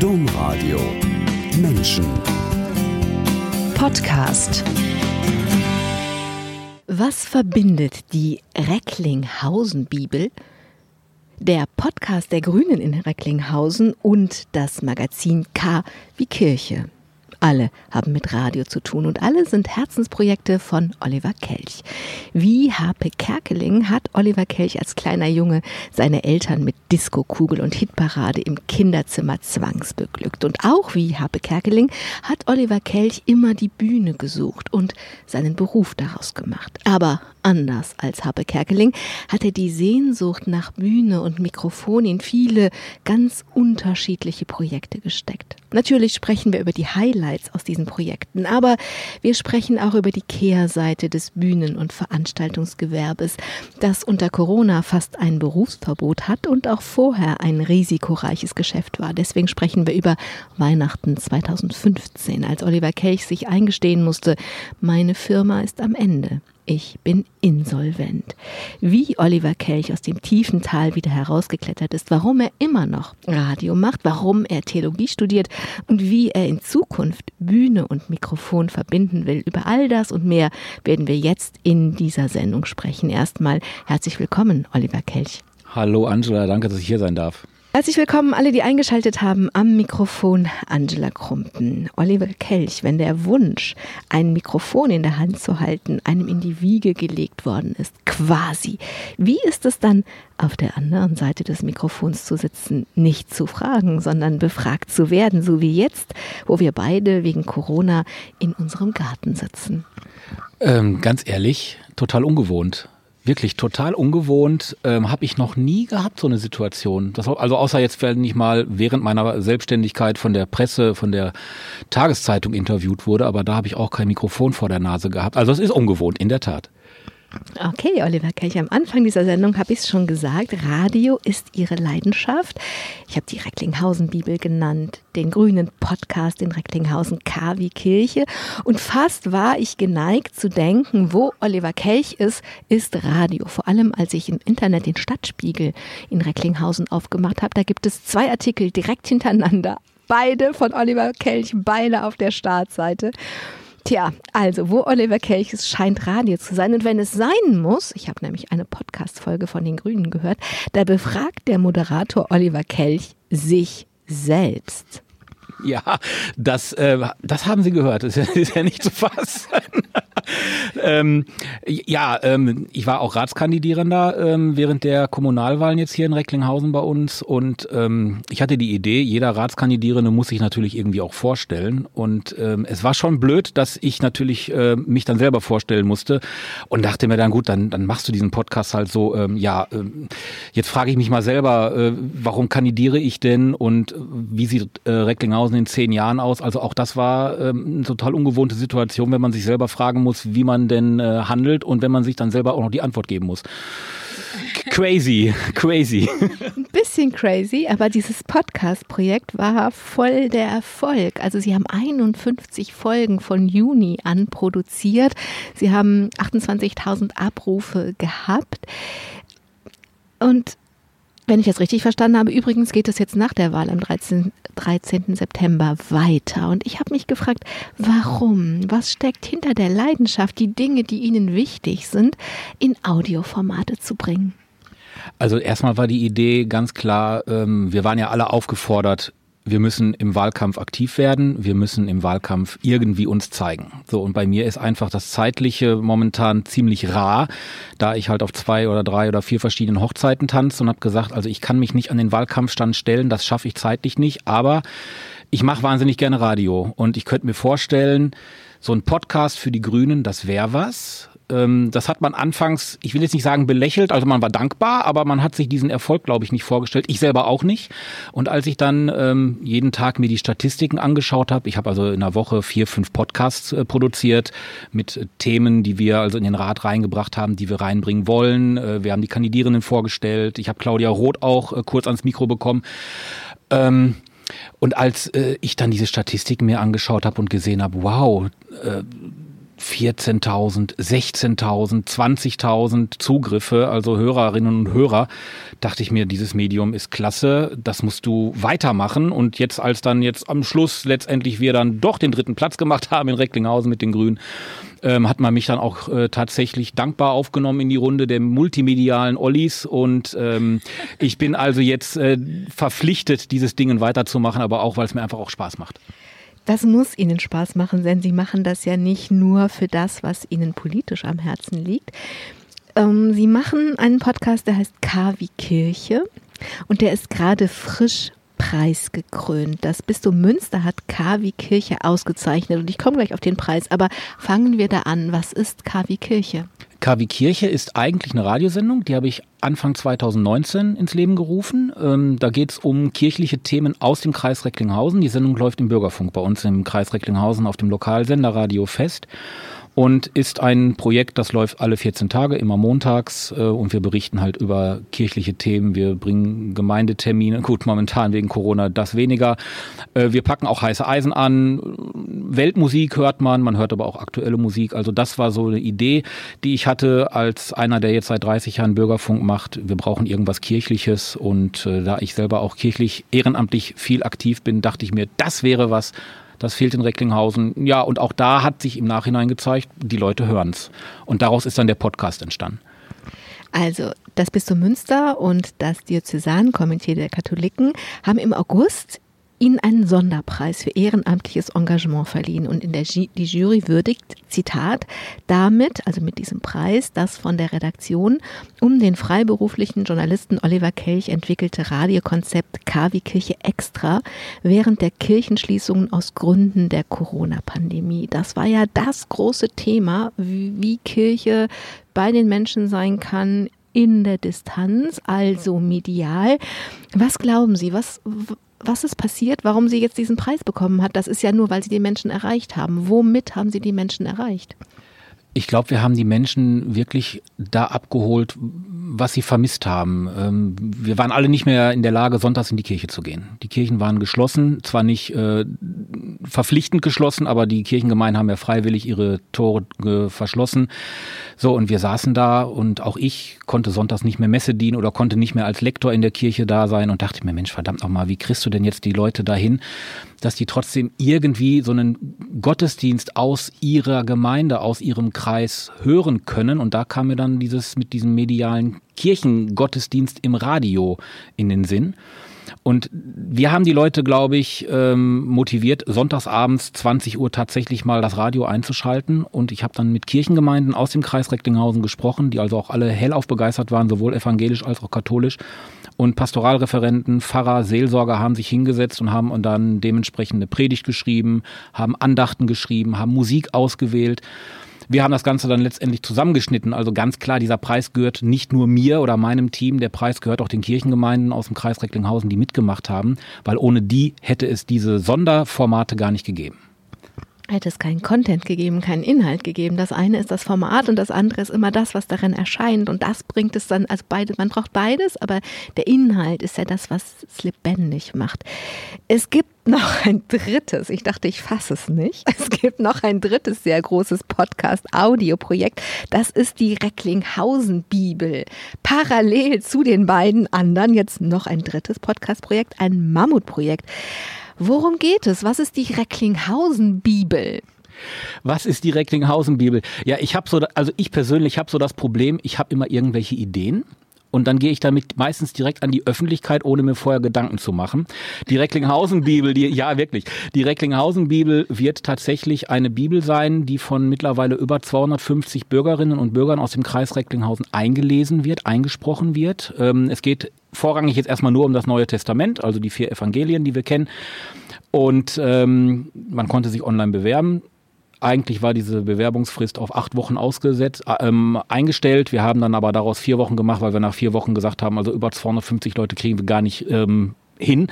Domradio. Menschen. Podcast. Was verbindet die Recklinghausen-Bibel, der Podcast der Grünen in Recklinghausen und das Magazin K wie Kirche? Alle haben mit Radio zu tun und alle sind Herzensprojekte von Oliver Kelch. Wie Harpe Kerkeling hat Oliver Kelch als kleiner Junge seine Eltern mit Diskokugel und Hitparade im Kinderzimmer zwangsbeglückt. Und auch wie Harpe Kerkeling hat Oliver Kelch immer die Bühne gesucht und seinen Beruf daraus gemacht. Aber anders als Harpe Kerkeling hat er die Sehnsucht nach Bühne und Mikrofon in viele ganz unterschiedliche Projekte gesteckt. Natürlich sprechen wir über die Highlights aus diesen Projekten, aber wir sprechen auch über die Kehrseite des Bühnen- und Veranstaltungsgewerbes, das unter Corona fast ein Berufsverbot hat und auch vorher ein risikoreiches Geschäft war. Deswegen sprechen wir über Weihnachten 2015, als Oliver Kelch sich eingestehen musste, meine Firma ist am Ende ich bin insolvent. Wie Oliver Kelch aus dem tiefen Tal wieder herausgeklettert ist, warum er immer noch Radio macht, warum er Theologie studiert und wie er in Zukunft Bühne und Mikrofon verbinden will. Über all das und mehr werden wir jetzt in dieser Sendung sprechen. Erstmal herzlich willkommen, Oliver Kelch. Hallo Angela, danke, dass ich hier sein darf. Herzlich willkommen alle, die eingeschaltet haben am Mikrofon Angela Krumpen. Oliver Kelch, wenn der Wunsch, ein Mikrofon in der Hand zu halten, einem in die Wiege gelegt worden ist, quasi. Wie ist es dann, auf der anderen Seite des Mikrofons zu sitzen, nicht zu fragen, sondern befragt zu werden, so wie jetzt, wo wir beide wegen Corona in unserem Garten sitzen? Ähm, ganz ehrlich, total ungewohnt wirklich total ungewohnt. Ähm, Habe ich noch nie gehabt, so eine Situation. Das, also außer jetzt, wenn ich mal während meiner Selbstständigkeit von der Presse, von der Tageszeitung interviewt wurde, aber da habe ich auch kein Mikrofon vor der Nase gehabt. Also es ist ungewohnt, in der Tat. Okay, Oliver Kelch, am Anfang dieser Sendung habe ich es schon gesagt, Radio ist Ihre Leidenschaft. Ich habe die Recklinghausen-Bibel genannt, den grünen Podcast in Recklinghausen KW Kirche und fast war ich geneigt zu denken, wo Oliver Kelch ist, ist Radio. Vor allem, als ich im Internet den Stadtspiegel in Recklinghausen aufgemacht habe, da gibt es zwei Artikel direkt hintereinander. Beide von Oliver Kelch, beide auf der Startseite. Tja, also, wo Oliver Kelch ist, scheint Radio zu sein. Und wenn es sein muss, ich habe nämlich eine Podcast-Folge von den Grünen gehört, da befragt der Moderator Oliver Kelch sich selbst. Ja, das, äh, das haben Sie gehört. Das ist ja nicht zu fassen. ähm, ja, ähm, ich war auch Ratskandidierender ähm, während der Kommunalwahlen jetzt hier in Recklinghausen bei uns und ähm, ich hatte die Idee, jeder Ratskandidierende muss sich natürlich irgendwie auch vorstellen und ähm, es war schon blöd, dass ich natürlich äh, mich dann selber vorstellen musste und dachte mir dann gut, dann, dann machst du diesen Podcast halt so, ähm, ja, ähm, jetzt frage ich mich mal selber, äh, warum kandidiere ich denn und wie sieht äh, Recklinghausen in zehn Jahren aus? Also auch das war ähm, eine total ungewohnte Situation, wenn man sich selber fragen muss, wie man denn äh, handelt und wenn man sich dann selber auch noch die Antwort geben muss. Crazy, crazy. Ein bisschen crazy, aber dieses Podcast-Projekt war voll der Erfolg. Also Sie haben 51 Folgen von Juni an produziert. Sie haben 28.000 Abrufe gehabt. Und wenn ich das richtig verstanden habe, übrigens geht es jetzt nach der Wahl am 13. 13. September weiter. Und ich habe mich gefragt, warum? Was steckt hinter der Leidenschaft, die Dinge, die Ihnen wichtig sind, in Audioformate zu bringen? Also erstmal war die Idee ganz klar, ähm, wir waren ja alle aufgefordert, wir müssen im Wahlkampf aktiv werden, wir müssen im Wahlkampf irgendwie uns zeigen. So, und bei mir ist einfach das Zeitliche momentan ziemlich rar, da ich halt auf zwei oder drei oder vier verschiedenen Hochzeiten tanze und habe gesagt, also ich kann mich nicht an den Wahlkampfstand stellen, das schaffe ich zeitlich nicht, aber ich mache wahnsinnig gerne Radio und ich könnte mir vorstellen, so ein Podcast für die Grünen, das wäre was ähm, das hat man anfangs, ich will jetzt nicht sagen belächelt, also man war dankbar, aber man hat sich diesen Erfolg, glaube ich, nicht vorgestellt. Ich selber auch nicht. Und als ich dann ähm, jeden Tag mir die Statistiken angeschaut habe, ich habe also in einer Woche vier, fünf Podcasts äh, produziert mit Themen, die wir also in den Rat reingebracht haben, die wir reinbringen wollen. Äh, wir haben die Kandidierenden vorgestellt. Ich habe Claudia Roth auch äh, kurz ans Mikro bekommen. Ähm, und als äh, ich dann diese Statistiken mir angeschaut habe und gesehen habe, wow, äh, 14.000, 16.000, 20.000 Zugriffe, also Hörerinnen und Hörer, dachte ich mir, dieses Medium ist klasse, das musst du weitermachen. Und jetzt, als dann jetzt am Schluss letztendlich wir dann doch den dritten Platz gemacht haben in Recklinghausen mit den Grünen, ähm, hat man mich dann auch äh, tatsächlich dankbar aufgenommen in die Runde der multimedialen Ollis. Und ähm, ich bin also jetzt äh, verpflichtet, dieses Ding weiterzumachen, aber auch, weil es mir einfach auch Spaß macht. Das muss Ihnen Spaß machen, denn Sie machen das ja nicht nur für das, was Ihnen politisch am Herzen liegt. Ähm, Sie machen einen Podcast, der heißt K wie Kirche und der ist gerade frisch preisgekrönt. Das Bistum Münster hat K wie Kirche ausgezeichnet und ich komme gleich auf den Preis, aber fangen wir da an. Was ist K wie Kirche? KW Kirche ist eigentlich eine Radiosendung, die habe ich Anfang 2019 ins Leben gerufen. Ähm, da geht es um kirchliche Themen aus dem Kreis Recklinghausen. Die Sendung läuft im Bürgerfunk bei uns im Kreis Recklinghausen auf dem Lokalsender Radio Fest und ist ein Projekt, das läuft alle 14 Tage, immer montags äh, und wir berichten halt über kirchliche Themen. Wir bringen Gemeindetermine, gut, momentan wegen Corona das weniger. Äh, wir packen auch heiße Eisen an. Weltmusik hört man, man hört aber auch aktuelle Musik. Also das war so eine Idee, die ich hatte als einer, der jetzt seit 30 Jahren Bürgerfunk macht. Wir brauchen irgendwas Kirchliches und äh, da ich selber auch kirchlich ehrenamtlich viel aktiv bin, dachte ich mir, das wäre was, das fehlt in Recklinghausen. Ja, und auch da hat sich im Nachhinein gezeigt, die Leute hören es. Und daraus ist dann der Podcast entstanden. Also, das Bistum Münster und das Diözesankomitee der Katholiken haben im August Ihnen einen Sonderpreis für ehrenamtliches Engagement verliehen und in der G die Jury würdigt, Zitat, damit, also mit diesem Preis, das von der Redaktion um den freiberuflichen Journalisten Oliver Kelch entwickelte Radiokonzept KW Kirche Extra während der Kirchenschließungen aus Gründen der Corona-Pandemie. Das war ja das große Thema, wie Kirche bei den Menschen sein kann, in der Distanz, also medial. Was glauben Sie, was, was ist passiert, warum sie jetzt diesen Preis bekommen hat. Das ist ja nur, weil sie die Menschen erreicht haben. Womit haben sie die Menschen erreicht? Ich glaube, wir haben die Menschen wirklich da abgeholt, was sie vermisst haben. Ähm, wir waren alle nicht mehr in der Lage, sonntags in die Kirche zu gehen. Die Kirchen waren geschlossen, zwar nicht äh, verpflichtend geschlossen, aber die Kirchengemeinden haben ja freiwillig ihre Tore äh, verschlossen. So, und wir saßen da und auch ich konnte sonntags nicht mehr Messe dienen oder konnte nicht mehr als Lektor in der Kirche da sein und dachte mir, Mensch, verdammt nochmal, wie kriegst du denn jetzt die Leute dahin, dass die trotzdem irgendwie so einen Gottesdienst aus ihrer Gemeinde, aus ihrem Kreis hören können. Und da kam mir dann dieses mit diesem medialen Kirchengottesdienst im Radio in den Sinn. Und wir haben die Leute, glaube ich, ähm, motiviert, sonntagsabends 20 Uhr tatsächlich mal das Radio einzuschalten. Und ich habe dann mit Kirchengemeinden aus dem Kreis Recklinghausen gesprochen, die also auch alle hellauf begeistert waren, sowohl evangelisch als auch katholisch. Und Pastoralreferenten, Pfarrer, Seelsorger haben sich hingesetzt und haben dann dementsprechend eine Predigt geschrieben, haben Andachten geschrieben, haben Musik ausgewählt. Wir haben das Ganze dann letztendlich zusammengeschnitten. Also ganz klar, dieser Preis gehört nicht nur mir oder meinem Team, der Preis gehört auch den Kirchengemeinden aus dem Kreis Recklinghausen, die mitgemacht haben, weil ohne die hätte es diese Sonderformate gar nicht gegeben hätte es keinen Content gegeben, keinen Inhalt gegeben. Das eine ist das Format und das andere ist immer das, was darin erscheint. Und das bringt es dann, also beide, man braucht beides, aber der Inhalt ist ja das, was es lebendig macht. Es gibt noch ein drittes, ich dachte, ich fasse es nicht. Es gibt noch ein drittes sehr großes Podcast-Audio-Projekt. Das ist die Recklinghausen-Bibel. Parallel zu den beiden anderen jetzt noch ein drittes Podcast-Projekt, ein Mammutprojekt. Worum geht es? Was ist die Recklinghausen-Bibel? Was ist die Recklinghausen-Bibel? Ja, ich habe so, also ich persönlich habe so das Problem, ich habe immer irgendwelche Ideen und dann gehe ich damit meistens direkt an die Öffentlichkeit, ohne mir vorher Gedanken zu machen. Die Recklinghausen-Bibel, die, ja wirklich, die Recklinghausen-Bibel wird tatsächlich eine Bibel sein, die von mittlerweile über 250 Bürgerinnen und Bürgern aus dem Kreis Recklinghausen eingelesen wird, eingesprochen wird. Ähm, es geht vorrangig jetzt erstmal nur um das Neue Testament, also die vier Evangelien, die wir kennen. Und ähm, man konnte sich online bewerben. Eigentlich war diese Bewerbungsfrist auf acht Wochen ausgesetzt, äh, ähm, eingestellt. Wir haben dann aber daraus vier Wochen gemacht, weil wir nach vier Wochen gesagt haben, also über 250 Leute kriegen wir gar nicht ähm, hin.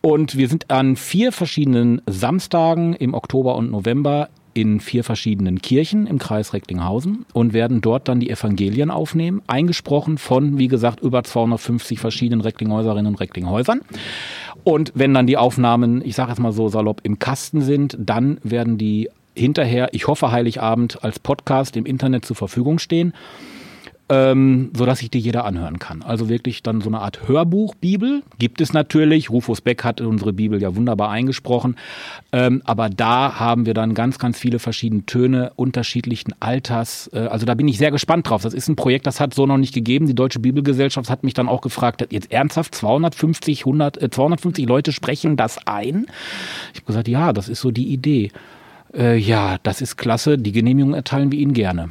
Und wir sind an vier verschiedenen Samstagen im Oktober und November in vier verschiedenen Kirchen im Kreis Recklinghausen und werden dort dann die Evangelien aufnehmen, eingesprochen von, wie gesagt, über 250 verschiedenen Recklinghäuserinnen und Recklinghäusern. Und wenn dann die Aufnahmen, ich sage jetzt mal so salopp, im Kasten sind, dann werden die hinterher, ich hoffe, Heiligabend als Podcast im Internet zur Verfügung stehen ähm, so dass sich die jeder anhören kann. Also wirklich dann so eine Art Hörbuch-Bibel gibt es natürlich. Rufus Beck hat unsere Bibel ja wunderbar eingesprochen. Ähm, aber da haben wir dann ganz, ganz viele verschiedene Töne unterschiedlichen Alters. Äh, also da bin ich sehr gespannt drauf. Das ist ein Projekt, das hat so noch nicht gegeben. Die Deutsche Bibelgesellschaft hat mich dann auch gefragt, jetzt ernsthaft 250, 100, äh, 250 Leute sprechen das ein? Ich habe gesagt, ja, das ist so die Idee. Äh, ja, das ist klasse. Die Genehmigung erteilen wir Ihnen gerne.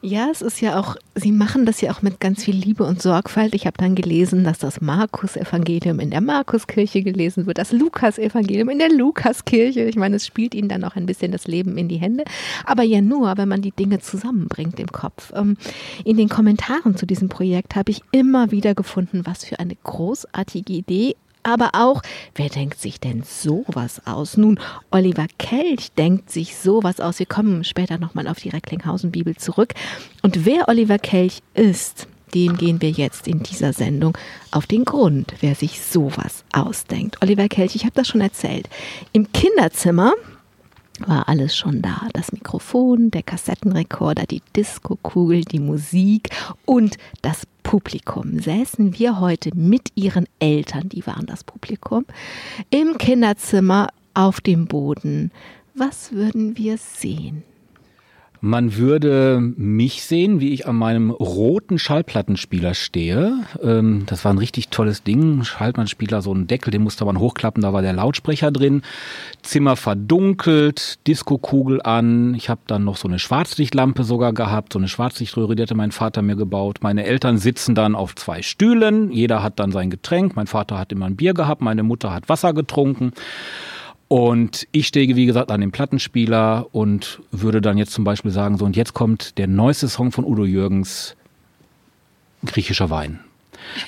Ja, es ist ja auch, Sie machen das ja auch mit ganz viel Liebe und Sorgfalt. Ich habe dann gelesen, dass das Markus-Evangelium in der Markuskirche gelesen wird, das Lukas-Evangelium in der Lukaskirche. Ich meine, es spielt Ihnen dann auch ein bisschen das Leben in die Hände. Aber ja nur, wenn man die Dinge zusammenbringt im Kopf. Ähm, in den Kommentaren zu diesem Projekt habe ich immer wieder gefunden, was für eine großartige Idee aber auch, wer denkt sich denn sowas aus? Nun, Oliver Kelch denkt sich sowas aus. Wir kommen später nochmal auf die Recklinghausen-Bibel zurück. Und wer Oliver Kelch ist, dem gehen wir jetzt in dieser Sendung auf den Grund, wer sich sowas ausdenkt. Oliver Kelch, ich habe das schon erzählt. Im Kinderzimmer war alles schon da. Das Mikrofon, der Kassettenrekorder, die Diskokugel, die Musik und das Publikum. Säßen wir heute mit ihren Eltern, die waren das Publikum, im Kinderzimmer auf dem Boden. Was würden wir sehen? Man würde mich sehen, wie ich an meinem roten Schallplattenspieler stehe. Ähm, das war ein richtig tolles Ding. Schallplattenspieler, so ein Deckel, den musste man hochklappen, da war der Lautsprecher drin. Zimmer verdunkelt, Diskokugel an. Ich habe dann noch so eine Schwarzlichtlampe sogar gehabt, so eine Schwarzlichtröhre, die hatte mein Vater mir gebaut. Meine Eltern sitzen dann auf zwei Stühlen. Jeder hat dann sein Getränk. Mein Vater hat immer ein Bier gehabt, meine Mutter hat Wasser getrunken. Und ich stehe, wie gesagt, an dem Plattenspieler und würde dann jetzt zum Beispiel sagen, so, und jetzt kommt der neueste Song von Udo Jürgens, Griechischer Wein.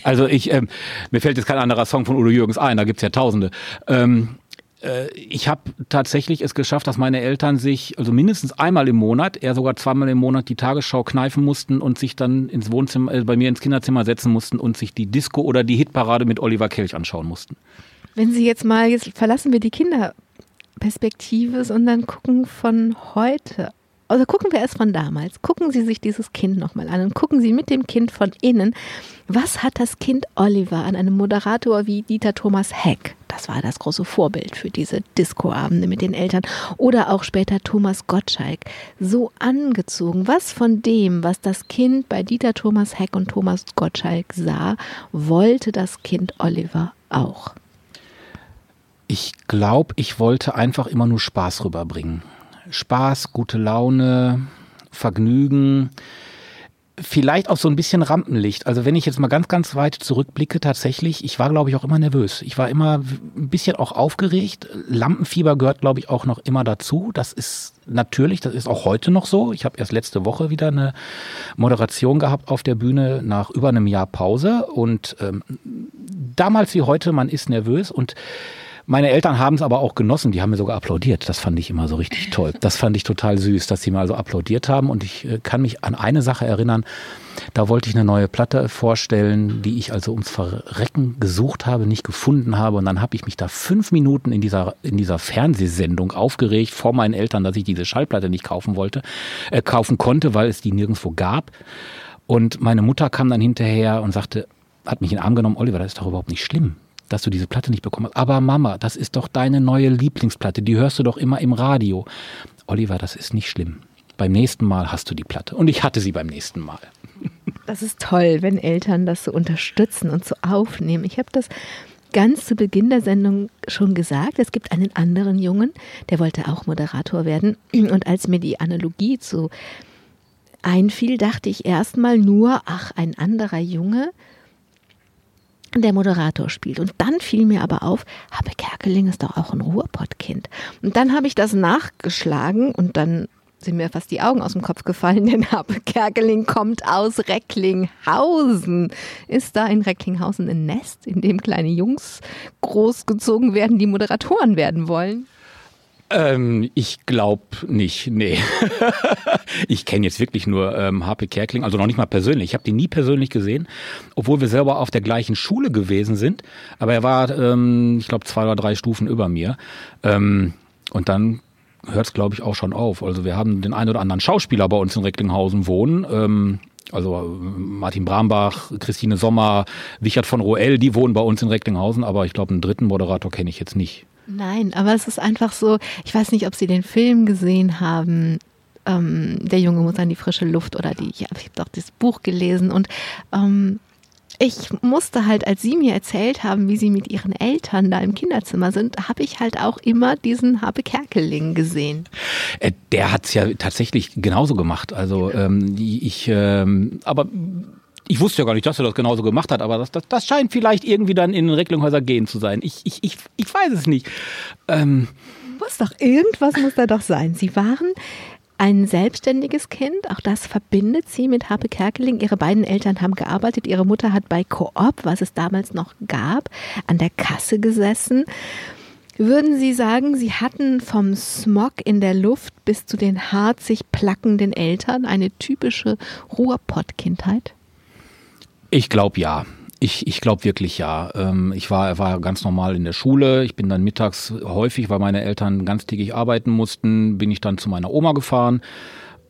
Also ich, ähm, mir fällt jetzt kein anderer Song von Udo Jürgens ein, da gibt's ja tausende. Ähm, äh, ich habe tatsächlich es geschafft, dass meine Eltern sich, also mindestens einmal im Monat, eher sogar zweimal im Monat, die Tagesschau kneifen mussten und sich dann ins Wohnzimmer, äh, bei mir ins Kinderzimmer setzen mussten und sich die Disco oder die Hitparade mit Oliver Kelch anschauen mussten. Wenn Sie jetzt mal, jetzt verlassen wir die Kinderperspektive, sondern gucken von heute. Also gucken wir erst von damals. Gucken Sie sich dieses Kind nochmal an und gucken Sie mit dem Kind von innen. Was hat das Kind Oliver an einem Moderator wie Dieter Thomas Heck? Das war das große Vorbild für diese Discoabende mit den Eltern. Oder auch später Thomas Gottschalk. So angezogen. Was von dem, was das Kind bei Dieter Thomas Heck und Thomas Gottschalk sah, wollte das Kind Oliver auch? Ich glaube, ich wollte einfach immer nur Spaß rüberbringen. Spaß, gute Laune, Vergnügen, vielleicht auch so ein bisschen Rampenlicht. Also wenn ich jetzt mal ganz, ganz weit zurückblicke, tatsächlich, ich war, glaube ich, auch immer nervös. Ich war immer ein bisschen auch aufgeregt. Lampenfieber gehört, glaube ich, auch noch immer dazu. Das ist natürlich, das ist auch heute noch so. Ich habe erst letzte Woche wieder eine Moderation gehabt auf der Bühne nach über einem Jahr Pause. Und ähm, damals wie heute, man ist nervös und meine Eltern haben es aber auch genossen, die haben mir sogar applaudiert. Das fand ich immer so richtig toll. Das fand ich total süß, dass sie mir also applaudiert haben. Und ich äh, kann mich an eine Sache erinnern, da wollte ich eine neue Platte vorstellen, die ich also ums Verrecken gesucht habe, nicht gefunden habe. Und dann habe ich mich da fünf Minuten in dieser, in dieser Fernsehsendung aufgeregt vor meinen Eltern, dass ich diese Schallplatte nicht kaufen wollte, äh, kaufen konnte, weil es die nirgendwo gab. Und meine Mutter kam dann hinterher und sagte, hat mich in den Arm genommen, Oliver, das ist doch überhaupt nicht schlimm dass du diese Platte nicht bekommen hast. Aber Mama, das ist doch deine neue Lieblingsplatte, die hörst du doch immer im Radio. Oliver, das ist nicht schlimm. Beim nächsten Mal hast du die Platte. Und ich hatte sie beim nächsten Mal. Das ist toll, wenn Eltern das so unterstützen und so aufnehmen. Ich habe das ganz zu Beginn der Sendung schon gesagt. Es gibt einen anderen Jungen, der wollte auch Moderator werden. Und als mir die Analogie zu einfiel, dachte ich erstmal nur, ach, ein anderer Junge, der Moderator spielt. Und dann fiel mir aber auf, Habe Kerkeling ist doch auch ein Ruhrpottkind. Und dann habe ich das nachgeschlagen und dann sind mir fast die Augen aus dem Kopf gefallen, denn Habe Kerkeling kommt aus Recklinghausen. Ist da in Recklinghausen ein Nest, in dem kleine Jungs großgezogen werden, die Moderatoren werden wollen? Ähm, ich glaube nicht, nee. ich kenne jetzt wirklich nur ähm, HP Kerkling, also noch nicht mal persönlich. Ich habe den nie persönlich gesehen, obwohl wir selber auf der gleichen Schule gewesen sind. Aber er war, ähm, ich glaube, zwei oder drei Stufen über mir. Ähm, und dann hört es, glaube ich, auch schon auf. Also wir haben den einen oder anderen Schauspieler bei uns in Recklinghausen wohnen. Ähm, also Martin Brambach, Christine Sommer, Wichert von Roel, die wohnen bei uns in Recklinghausen, aber ich glaube, einen dritten Moderator kenne ich jetzt nicht. Nein, aber es ist einfach so, ich weiß nicht, ob Sie den Film gesehen haben. Ähm, der Junge muss an die frische Luft oder die, ja, ich habe doch das Buch gelesen und ähm, ich musste halt, als Sie mir erzählt haben, wie Sie mit Ihren Eltern da im Kinderzimmer sind, habe ich halt auch immer diesen Habe Kerkeling gesehen. Äh, der hat es ja tatsächlich genauso gemacht. Also ähm, ich, ähm, aber ich wusste ja gar nicht, dass er das genauso gemacht hat, aber das, das, das scheint vielleicht irgendwie dann in den Recklinghäuser gehen zu sein. Ich, ich, ich, ich weiß es nicht. Ähm, muss doch, irgendwas muss da doch sein. Sie waren ein selbstständiges Kind. Auch das verbindet sie mit Harpe Kerkeling. Ihre beiden Eltern haben gearbeitet. Ihre Mutter hat bei Coop, was es damals noch gab, an der Kasse gesessen. Würden Sie sagen, Sie hatten vom Smog in der Luft bis zu den harzig plackenden Eltern eine typische Ruhrpott-Kindheit? Ich glaube ja. Ich, ich glaube wirklich ja. Ähm, ich war, war ganz normal in der Schule. Ich bin dann mittags häufig, weil meine Eltern ganztägig arbeiten mussten, bin ich dann zu meiner Oma gefahren.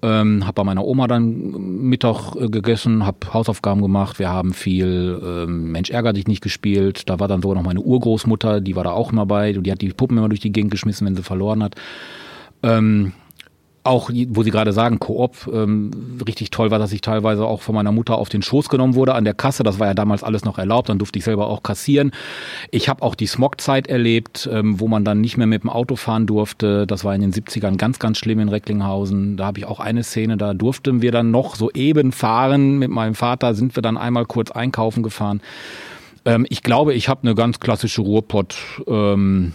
Ähm, habe bei meiner Oma dann Mittag äh, gegessen, habe Hausaufgaben gemacht. Wir haben viel ähm, Mensch ärger dich nicht gespielt. Da war dann sogar noch meine Urgroßmutter, die war da auch immer bei. Die hat die Puppen immer durch die Gegend geschmissen, wenn sie verloren hat. Ähm, auch, wo Sie gerade sagen, Koop, ähm, richtig toll war, dass ich teilweise auch von meiner Mutter auf den Schoß genommen wurde an der Kasse. Das war ja damals alles noch erlaubt, dann durfte ich selber auch kassieren. Ich habe auch die Smogzeit erlebt, ähm, wo man dann nicht mehr mit dem Auto fahren durfte. Das war in den 70ern ganz, ganz schlimm in Recklinghausen. Da habe ich auch eine Szene, da durften wir dann noch so eben fahren. Mit meinem Vater sind wir dann einmal kurz einkaufen gefahren. Ähm, ich glaube, ich habe eine ganz klassische Ruhrpott ähm,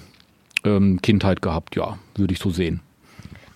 ähm, gehabt, ja, würde ich so sehen.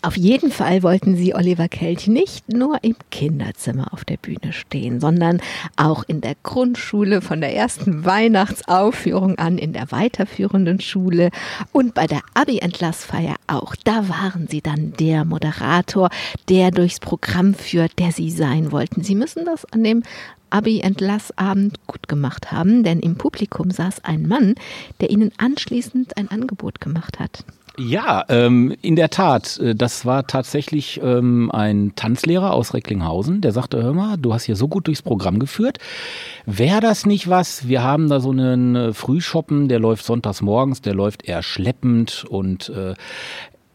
Auf jeden Fall wollten sie Oliver Kelch nicht nur im Kinderzimmer auf der Bühne stehen, sondern auch in der Grundschule von der ersten Weihnachtsaufführung an, in der weiterführenden Schule und bei der Abi-Entlassfeier auch. Da waren sie dann der Moderator, der durchs Programm führt, der sie sein wollten. Sie müssen das an dem Abi-Entlassabend gut gemacht haben, denn im Publikum saß ein Mann, der ihnen anschließend ein Angebot gemacht hat. Ja, ähm, in der Tat. Äh, das war tatsächlich ähm, ein Tanzlehrer aus Recklinghausen, der sagte, hör mal, du hast hier so gut durchs Programm geführt. Wäre das nicht was? Wir haben da so einen äh, Frühschoppen, der läuft sonntags morgens, der läuft eher schleppend und äh,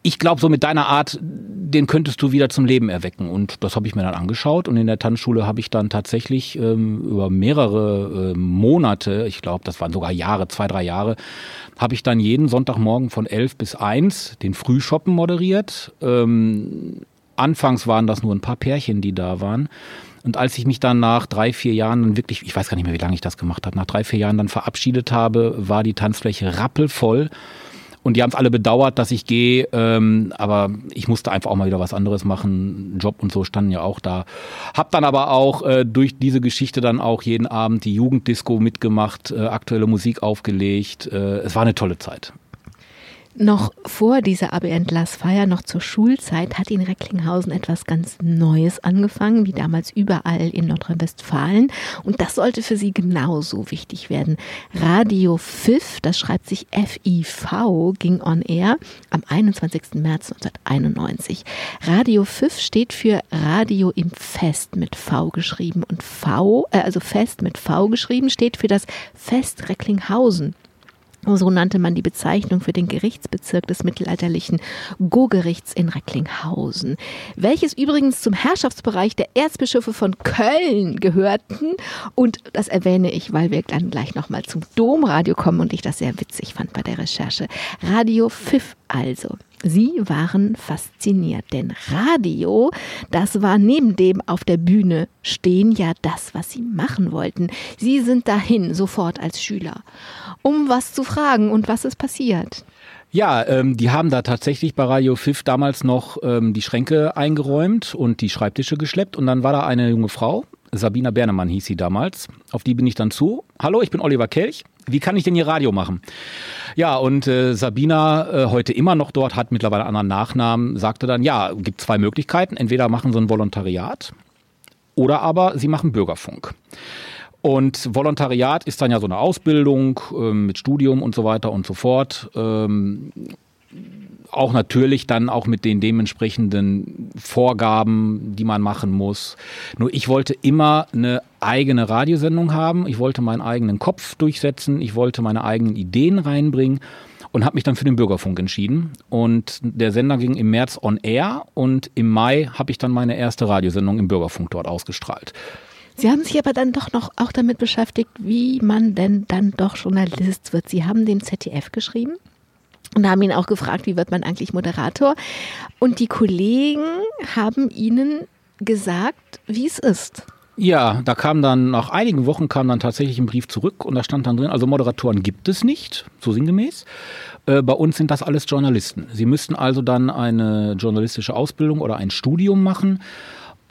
ich glaube, so mit deiner Art, den könntest du wieder zum Leben erwecken. Und das habe ich mir dann angeschaut. Und in der Tanzschule habe ich dann tatsächlich ähm, über mehrere äh, Monate, ich glaube, das waren sogar Jahre, zwei, drei Jahre, habe ich dann jeden Sonntagmorgen von elf bis eins den Frühshoppen moderiert. Ähm, anfangs waren das nur ein paar Pärchen, die da waren. Und als ich mich dann nach drei, vier Jahren dann wirklich, ich weiß gar nicht mehr, wie lange ich das gemacht habe, nach drei, vier Jahren dann verabschiedet habe, war die Tanzfläche rappelvoll. Und die haben es alle bedauert, dass ich gehe, ähm, aber ich musste einfach auch mal wieder was anderes machen. Job und so standen ja auch da. Hab dann aber auch äh, durch diese Geschichte dann auch jeden Abend die Jugenddisco mitgemacht, äh, aktuelle Musik aufgelegt. Äh, es war eine tolle Zeit. Noch vor dieser Abi-Entlassfeier, noch zur Schulzeit, hat in Recklinghausen etwas ganz Neues angefangen, wie damals überall in Nordrhein-Westfalen. Und das sollte für sie genauso wichtig werden. Radio FIF, das schreibt sich F-I-V, ging on air am 21. März 1991. Radio FIF steht für Radio im Fest mit V geschrieben und V, äh, also Fest mit V geschrieben, steht für das Fest Recklinghausen. So nannte man die Bezeichnung für den Gerichtsbezirk des mittelalterlichen Gogerichts in Recklinghausen, welches übrigens zum Herrschaftsbereich der Erzbischöfe von Köln gehörten. Und das erwähne ich, weil wir dann gleich nochmal zum Domradio kommen und ich das sehr witzig fand bei der Recherche. Radio Pfiff also. Sie waren fasziniert, denn Radio, das war neben dem auf der Bühne stehen ja das, was Sie machen wollten. Sie sind dahin, sofort als Schüler um was zu fragen und was ist passiert. Ja, ähm, die haben da tatsächlich bei Radio Pfiff damals noch ähm, die Schränke eingeräumt und die Schreibtische geschleppt und dann war da eine junge Frau, Sabina Bernemann hieß sie damals, auf die bin ich dann zu. Hallo, ich bin Oliver Kelch. Wie kann ich denn hier Radio machen? Ja, und äh, Sabina, äh, heute immer noch dort, hat mittlerweile einen anderen Nachnamen, sagte dann, ja, gibt zwei Möglichkeiten. Entweder machen sie ein Volontariat oder aber sie machen Bürgerfunk. Und Volontariat ist dann ja so eine Ausbildung ähm, mit Studium und so weiter und so fort. Ähm, auch natürlich dann auch mit den dementsprechenden Vorgaben, die man machen muss. Nur ich wollte immer eine eigene Radiosendung haben. Ich wollte meinen eigenen Kopf durchsetzen. Ich wollte meine eigenen Ideen reinbringen und habe mich dann für den Bürgerfunk entschieden. Und der Sender ging im März on air und im Mai habe ich dann meine erste Radiosendung im Bürgerfunk dort ausgestrahlt. Sie haben sich aber dann doch noch auch damit beschäftigt, wie man denn dann doch Journalist wird. Sie haben dem ZDF geschrieben und haben ihn auch gefragt, wie wird man eigentlich Moderator. Und die Kollegen haben ihnen gesagt, wie es ist. Ja, da kam dann nach einigen Wochen kam dann tatsächlich ein Brief zurück und da stand dann drin, also Moderatoren gibt es nicht, so sinngemäß. Äh, bei uns sind das alles Journalisten. Sie müssten also dann eine journalistische Ausbildung oder ein Studium machen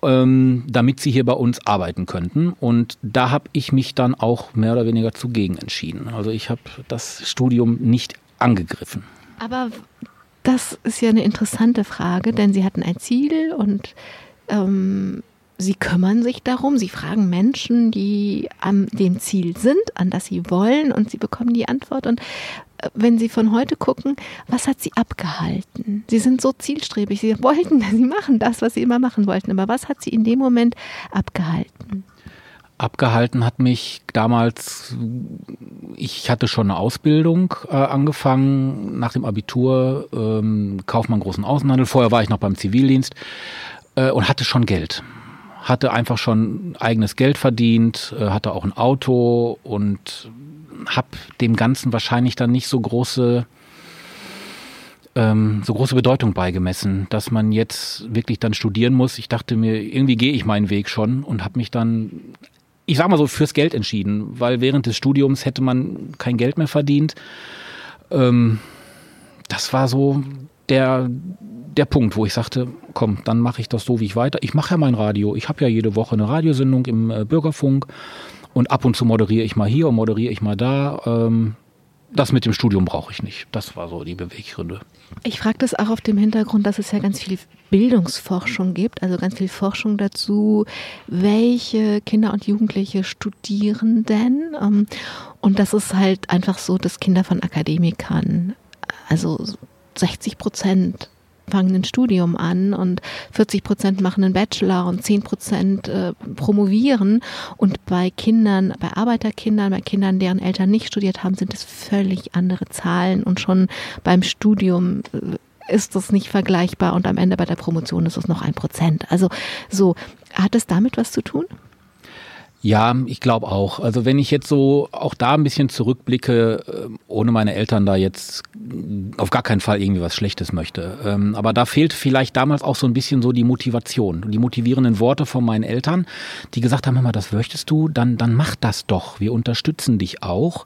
ähm, damit sie hier bei uns arbeiten könnten. Und da habe ich mich dann auch mehr oder weniger zugegen entschieden. Also ich habe das Studium nicht angegriffen. Aber das ist ja eine interessante Frage, denn Sie hatten ein Ziel und ähm, Sie kümmern sich darum. Sie fragen Menschen, die an dem Ziel sind, an das sie wollen, und Sie bekommen die Antwort. Und wenn Sie von heute gucken, was hat Sie abgehalten? Sie sind so zielstrebig, Sie wollten, Sie machen das, was Sie immer machen wollten, aber was hat Sie in dem Moment abgehalten? Abgehalten hat mich damals, ich hatte schon eine Ausbildung äh, angefangen, nach dem Abitur, ähm, Kaufmann großen Außenhandel. Vorher war ich noch beim Zivildienst äh, und hatte schon Geld. Hatte einfach schon eigenes Geld verdient, äh, hatte auch ein Auto und habe dem Ganzen wahrscheinlich dann nicht so große ähm, so große Bedeutung beigemessen, dass man jetzt wirklich dann studieren muss. Ich dachte mir, irgendwie gehe ich meinen Weg schon und habe mich dann, ich sag mal so, fürs Geld entschieden, weil während des Studiums hätte man kein Geld mehr verdient. Ähm, das war so der, der Punkt, wo ich sagte, komm, dann mache ich das so, wie ich weiter. Ich mache ja mein Radio. Ich habe ja jede Woche eine Radiosendung im äh, Bürgerfunk und ab und zu moderiere ich mal hier und moderiere ich mal da. Ähm, das mit dem Studium brauche ich nicht. Das war so die Beweggründe. Ich frage das auch auf dem Hintergrund, dass es ja ganz viel Bildungsforschung gibt, also ganz viel Forschung dazu, welche Kinder und Jugendliche studieren denn. Ähm, und das ist halt einfach so, dass Kinder von Akademikern, also 60 Prozent fangen ein Studium an und 40 Prozent machen einen Bachelor und 10 Prozent äh, promovieren. Und bei Kindern, bei Arbeiterkindern, bei Kindern, deren Eltern nicht studiert haben, sind es völlig andere Zahlen. Und schon beim Studium äh, ist das nicht vergleichbar und am Ende bei der Promotion ist es noch ein Prozent. Also so, hat es damit was zu tun? Ja, ich glaube auch. Also wenn ich jetzt so auch da ein bisschen zurückblicke, äh, ohne meine Eltern da jetzt auf gar keinen Fall irgendwie was Schlechtes möchte. Ähm, aber da fehlt vielleicht damals auch so ein bisschen so die Motivation, die motivierenden Worte von meinen Eltern, die gesagt haben, Mama, das möchtest du, dann, dann mach das doch. Wir unterstützen dich auch.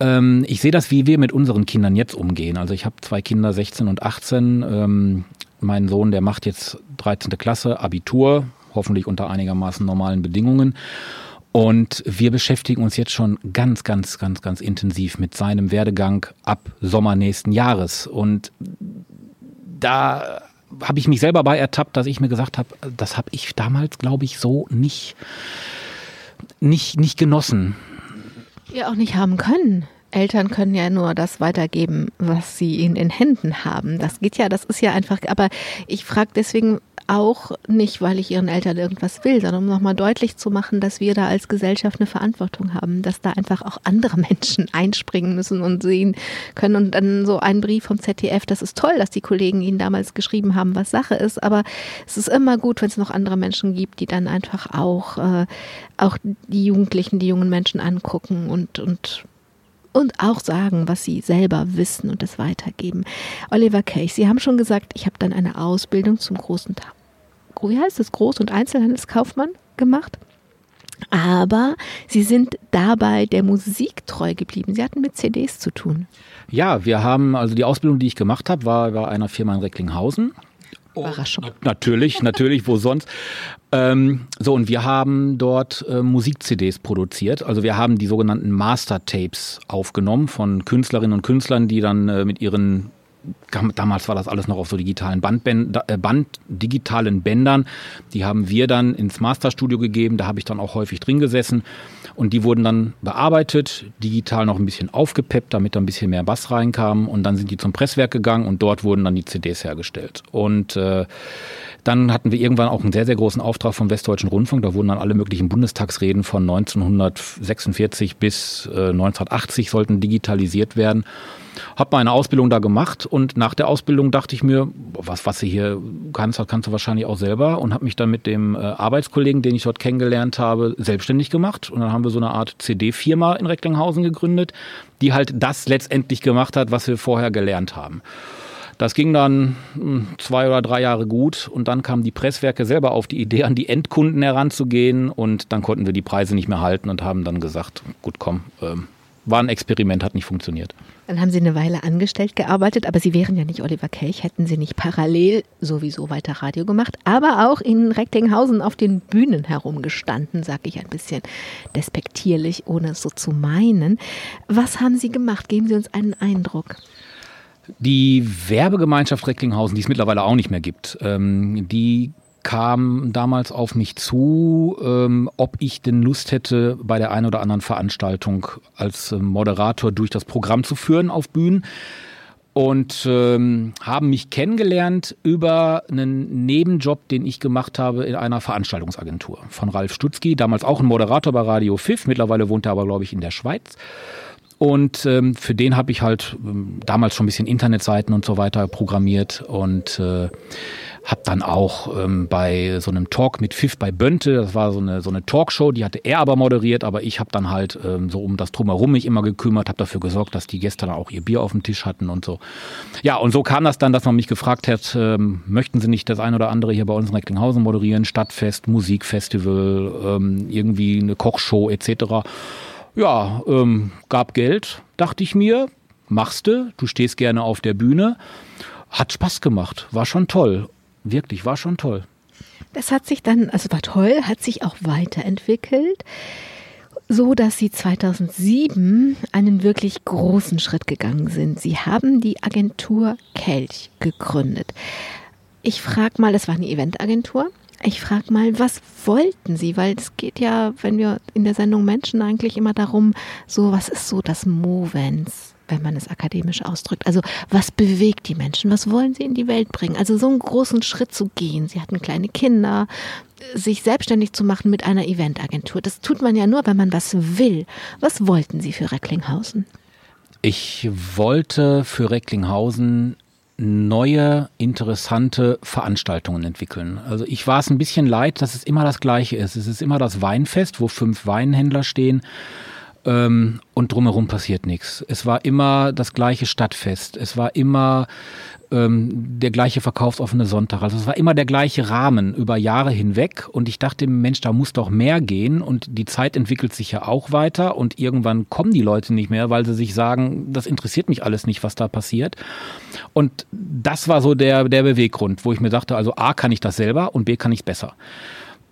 Ähm, ich sehe das, wie wir mit unseren Kindern jetzt umgehen. Also ich habe zwei Kinder, 16 und 18. Ähm, mein Sohn, der macht jetzt 13. Klasse, Abitur, hoffentlich unter einigermaßen normalen Bedingungen. Und wir beschäftigen uns jetzt schon ganz, ganz, ganz, ganz intensiv mit seinem Werdegang ab Sommer nächsten Jahres. Und da habe ich mich selber bei ertappt, dass ich mir gesagt habe, das habe ich damals, glaube ich, so nicht, nicht, nicht genossen. Ja, auch nicht haben können. Eltern können ja nur das weitergeben, was sie in den Händen haben. Das geht ja, das ist ja einfach, aber ich frage deswegen, auch nicht, weil ich ihren Eltern irgendwas will, sondern um nochmal deutlich zu machen, dass wir da als Gesellschaft eine Verantwortung haben, dass da einfach auch andere Menschen einspringen müssen und sehen können. Und dann so ein Brief vom ZDF, das ist toll, dass die Kollegen Ihnen damals geschrieben haben, was Sache ist, aber es ist immer gut, wenn es noch andere Menschen gibt, die dann einfach auch, äh, auch die Jugendlichen, die jungen Menschen angucken und, und und auch sagen, was sie selber wissen und das weitergeben. Oliver Kelch, Sie haben schon gesagt, ich habe dann eine Ausbildung zum großen Tag wie heißt es, Groß- und Einzelhandelskaufmann gemacht. Aber Sie sind dabei der Musik treu geblieben. Sie hatten mit CDs zu tun. Ja, wir haben, also die Ausbildung, die ich gemacht habe, war bei einer Firma in Recklinghausen. Überraschung. Oh, natürlich, natürlich, wo sonst. Ähm, so, und wir haben dort äh, Musik-CDs produziert. Also wir haben die sogenannten Master-Tapes aufgenommen von Künstlerinnen und Künstlern, die dann äh, mit ihren damals war das alles noch auf so digitalen Bandbänd, äh, Band, digitalen Bändern. Die haben wir dann ins Masterstudio gegeben. Da habe ich dann auch häufig drin gesessen. Und die wurden dann bearbeitet, digital noch ein bisschen aufgepeppt, damit da ein bisschen mehr Bass reinkam. Und dann sind die zum Presswerk gegangen und dort wurden dann die CDs hergestellt. Und äh, dann hatten wir irgendwann auch einen sehr, sehr großen Auftrag vom Westdeutschen Rundfunk. Da wurden dann alle möglichen Bundestagsreden von 1946 bis äh, 1980 sollten digitalisiert werden. Hab meine Ausbildung da gemacht und nach der Ausbildung dachte ich mir, was, was du hier kannst, kannst du wahrscheinlich auch selber und habe mich dann mit dem äh, Arbeitskollegen, den ich dort kennengelernt habe, selbstständig gemacht und dann haben wir so eine Art CD-Firma in Recklinghausen gegründet, die halt das letztendlich gemacht hat, was wir vorher gelernt haben. Das ging dann hm, zwei oder drei Jahre gut und dann kamen die Presswerke selber auf die Idee, an die Endkunden heranzugehen und dann konnten wir die Preise nicht mehr halten und haben dann gesagt, gut komm, ähm, war ein Experiment, hat nicht funktioniert. Dann haben Sie eine Weile angestellt gearbeitet, aber Sie wären ja nicht Oliver Kelch, hätten Sie nicht parallel sowieso weiter Radio gemacht, aber auch in Recklinghausen auf den Bühnen herumgestanden, sage ich ein bisschen despektierlich, ohne es so zu meinen. Was haben Sie gemacht? Geben Sie uns einen Eindruck. Die Werbegemeinschaft Recklinghausen, die es mittlerweile auch nicht mehr gibt, ähm, die kam damals auf mich zu, ähm, ob ich denn Lust hätte, bei der einen oder anderen Veranstaltung als äh, Moderator durch das Programm zu führen auf Bühnen. Und ähm, haben mich kennengelernt über einen Nebenjob, den ich gemacht habe in einer Veranstaltungsagentur. Von Ralf Stutzki, damals auch ein Moderator bei Radio FIF, mittlerweile wohnt er aber, glaube ich, in der Schweiz. Und ähm, für den habe ich halt ähm, damals schon ein bisschen Internetseiten und so weiter programmiert. Und äh, habe dann auch ähm, bei so einem Talk mit Pfiff bei Bönte, das war so eine, so eine Talkshow, die hatte er aber moderiert, aber ich habe dann halt ähm, so um das Drumherum mich immer gekümmert, habe dafür gesorgt, dass die Gäste dann auch ihr Bier auf dem Tisch hatten und so. Ja, und so kam das dann, dass man mich gefragt hat, ähm, möchten Sie nicht das ein oder andere hier bei uns in Recklinghausen moderieren, Stadtfest, Musikfestival, ähm, irgendwie eine Kochshow etc., ja, ähm, gab Geld, dachte ich mir, machst du, du stehst gerne auf der Bühne. Hat Spaß gemacht, war schon toll. Wirklich, war schon toll. Das hat sich dann, also war toll, hat sich auch weiterentwickelt, so dass Sie 2007 einen wirklich großen Schritt gegangen sind. Sie haben die Agentur Kelch gegründet. Ich frage mal, das war eine Eventagentur. Ich frage mal, was wollten Sie? Weil es geht ja, wenn wir in der Sendung Menschen eigentlich immer darum, so was ist so das Movens, wenn man es akademisch ausdrückt. Also was bewegt die Menschen? Was wollen sie in die Welt bringen? Also so einen großen Schritt zu gehen. Sie hatten kleine Kinder, sich selbstständig zu machen mit einer Eventagentur. Das tut man ja nur, wenn man was will. Was wollten Sie für Recklinghausen? Ich wollte für Recklinghausen neue, interessante Veranstaltungen entwickeln. Also ich war es ein bisschen leid, dass es immer das Gleiche ist. Es ist immer das Weinfest, wo fünf Weinhändler stehen ähm, und drumherum passiert nichts. Es war immer das gleiche Stadtfest. Es war immer ähm, der gleiche verkaufsoffene Sonntag. Also es war immer der gleiche Rahmen über Jahre hinweg. Und ich dachte, Mensch, da muss doch mehr gehen. Und die Zeit entwickelt sich ja auch weiter. Und irgendwann kommen die Leute nicht mehr, weil sie sich sagen, das interessiert mich alles nicht, was da passiert. Und das war so der, der Beweggrund, wo ich mir dachte, also A, kann ich das selber und B, kann ich es besser.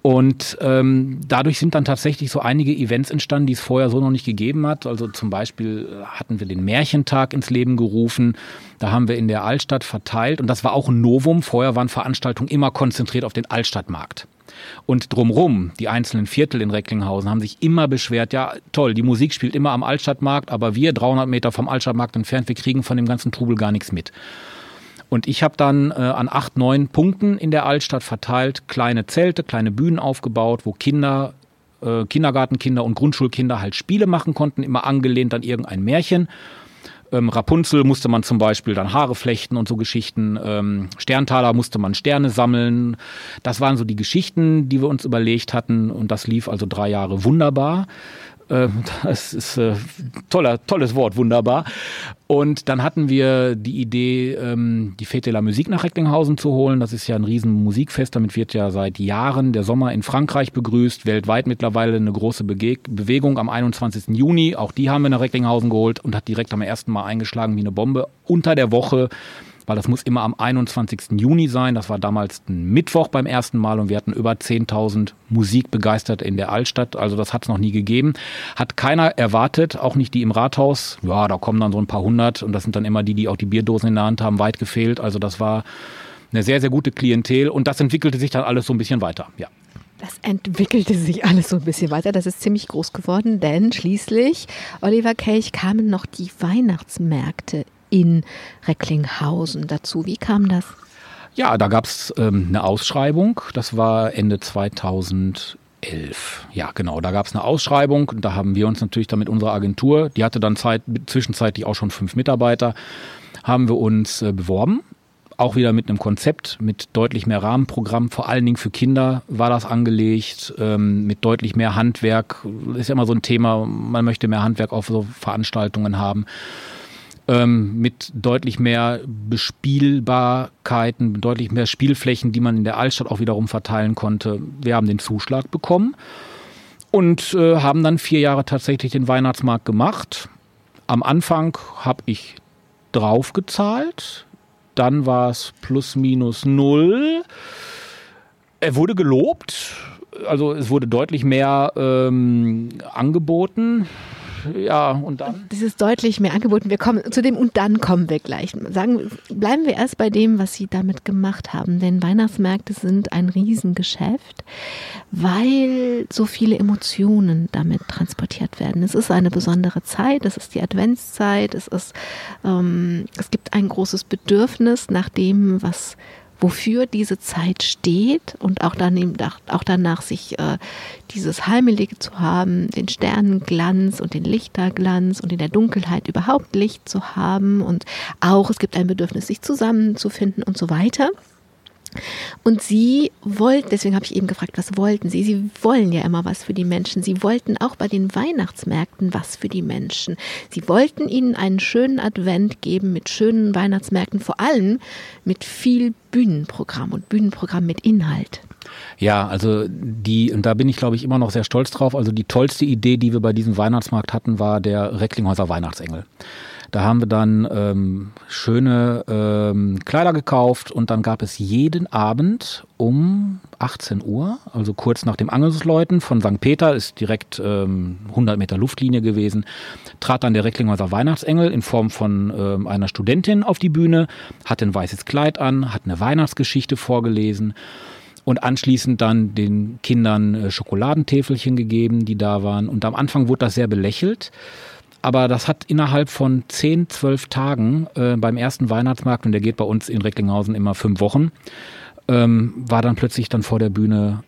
Und ähm, dadurch sind dann tatsächlich so einige Events entstanden, die es vorher so noch nicht gegeben hat. Also zum Beispiel äh, hatten wir den Märchentag ins Leben gerufen. Da haben wir in der Altstadt verteilt und das war auch ein Novum. Vorher waren Veranstaltungen immer konzentriert auf den Altstadtmarkt. Und drumrum, die einzelnen Viertel in Recklinghausen haben sich immer beschwert, ja toll, die Musik spielt immer am Altstadtmarkt, aber wir 300 Meter vom Altstadtmarkt entfernt, wir kriegen von dem ganzen Trubel gar nichts mit. Und ich habe dann äh, an acht, neun Punkten in der Altstadt verteilt kleine Zelte, kleine Bühnen aufgebaut, wo Kinder, äh, Kindergartenkinder und Grundschulkinder halt Spiele machen konnten, immer angelehnt an irgendein Märchen. Ähm, Rapunzel musste man zum Beispiel dann Haare flechten und so Geschichten. Ähm, Sterntaler musste man Sterne sammeln. Das waren so die Geschichten, die wir uns überlegt hatten. Und das lief also drei Jahre wunderbar. Ähm, das ist äh, toller, tolles Wort, wunderbar. Und dann hatten wir die Idee, ähm, die Fete la Musique nach Recklinghausen zu holen. Das ist ja ein riesen Musikfest. Damit wird ja seit Jahren der Sommer in Frankreich begrüßt. Weltweit mittlerweile eine große Bewegung am 21. Juni. Auch die haben wir nach Recklinghausen geholt und hat direkt am ersten Mal eingeschlagen wie eine Bombe. Unter der Woche weil das muss immer am 21. Juni sein. Das war damals ein Mittwoch beim ersten Mal und wir hatten über 10.000 Musikbegeisterte in der Altstadt. Also das hat es noch nie gegeben. Hat keiner erwartet, auch nicht die im Rathaus. Ja, da kommen dann so ein paar hundert und das sind dann immer die, die auch die Bierdosen in der Hand haben, weit gefehlt. Also das war eine sehr, sehr gute Klientel und das entwickelte sich dann alles so ein bisschen weiter. Ja. Das entwickelte sich alles so ein bisschen weiter. Das ist ziemlich groß geworden, denn schließlich, Oliver Kelch, kamen noch die Weihnachtsmärkte in Recklinghausen dazu. Wie kam das? Ja, da gab es ähm, eine Ausschreibung. Das war Ende 2011. Ja, genau. Da gab es eine Ausschreibung. Da haben wir uns natürlich dann mit unserer Agentur, die hatte dann Zeit, zwischenzeitlich auch schon fünf Mitarbeiter, haben wir uns äh, beworben auch wieder mit einem Konzept, mit deutlich mehr Rahmenprogramm, vor allen Dingen für Kinder war das angelegt, ähm, mit deutlich mehr Handwerk. Ist ja immer so ein Thema, man möchte mehr Handwerk auf so Veranstaltungen haben. Ähm, mit deutlich mehr Bespielbarkeiten, deutlich mehr Spielflächen, die man in der Altstadt auch wiederum verteilen konnte. Wir haben den Zuschlag bekommen und äh, haben dann vier Jahre tatsächlich den Weihnachtsmarkt gemacht. Am Anfang habe ich draufgezahlt, dann war es plus minus null. Er wurde gelobt, also es wurde deutlich mehr ähm, angeboten ja, und dann? Dieses deutlich mehr angeboten. Wir kommen zu dem und dann kommen wir gleich. Sagen, bleiben wir erst bei dem, was Sie damit gemacht haben. Denn Weihnachtsmärkte sind ein Riesengeschäft, weil so viele Emotionen damit transportiert werden. Es ist eine besondere Zeit, es ist die Adventszeit, es ist, ähm, es gibt ein großes Bedürfnis nach dem, was wofür diese Zeit steht und auch, dann, auch danach sich äh, dieses Heimelige zu haben, den Sternenglanz und den Lichterglanz und in der Dunkelheit überhaupt Licht zu haben und auch es gibt ein Bedürfnis, sich zusammenzufinden und so weiter. Und sie wollten, deswegen habe ich eben gefragt, was wollten sie? Sie wollen ja immer was für die Menschen. Sie wollten auch bei den Weihnachtsmärkten was für die Menschen. Sie wollten ihnen einen schönen Advent geben mit schönen Weihnachtsmärkten, vor allem mit viel Bühnenprogramm und Bühnenprogramm mit Inhalt. Ja, also die, und da bin ich, glaube ich, immer noch sehr stolz drauf. Also die tollste Idee, die wir bei diesem Weihnachtsmarkt hatten, war der Recklinghäuser Weihnachtsengel. Da haben wir dann ähm, schöne ähm, Kleider gekauft und dann gab es jeden Abend um 18 Uhr, also kurz nach dem Angelsläuten von St. Peter, ist direkt ähm, 100 Meter Luftlinie gewesen, trat dann der Recklinghäuser Weihnachtsengel in Form von ähm, einer Studentin auf die Bühne, hatte ein weißes Kleid an, hat eine Weihnachtsgeschichte vorgelesen und anschließend dann den Kindern äh, Schokoladentäfelchen gegeben, die da waren. Und am Anfang wurde das sehr belächelt. Aber das hat innerhalb von zehn, zwölf Tagen äh, beim ersten Weihnachtsmarkt, und der geht bei uns in Recklinghausen immer fünf Wochen, ähm, war dann plötzlich dann vor der Bühne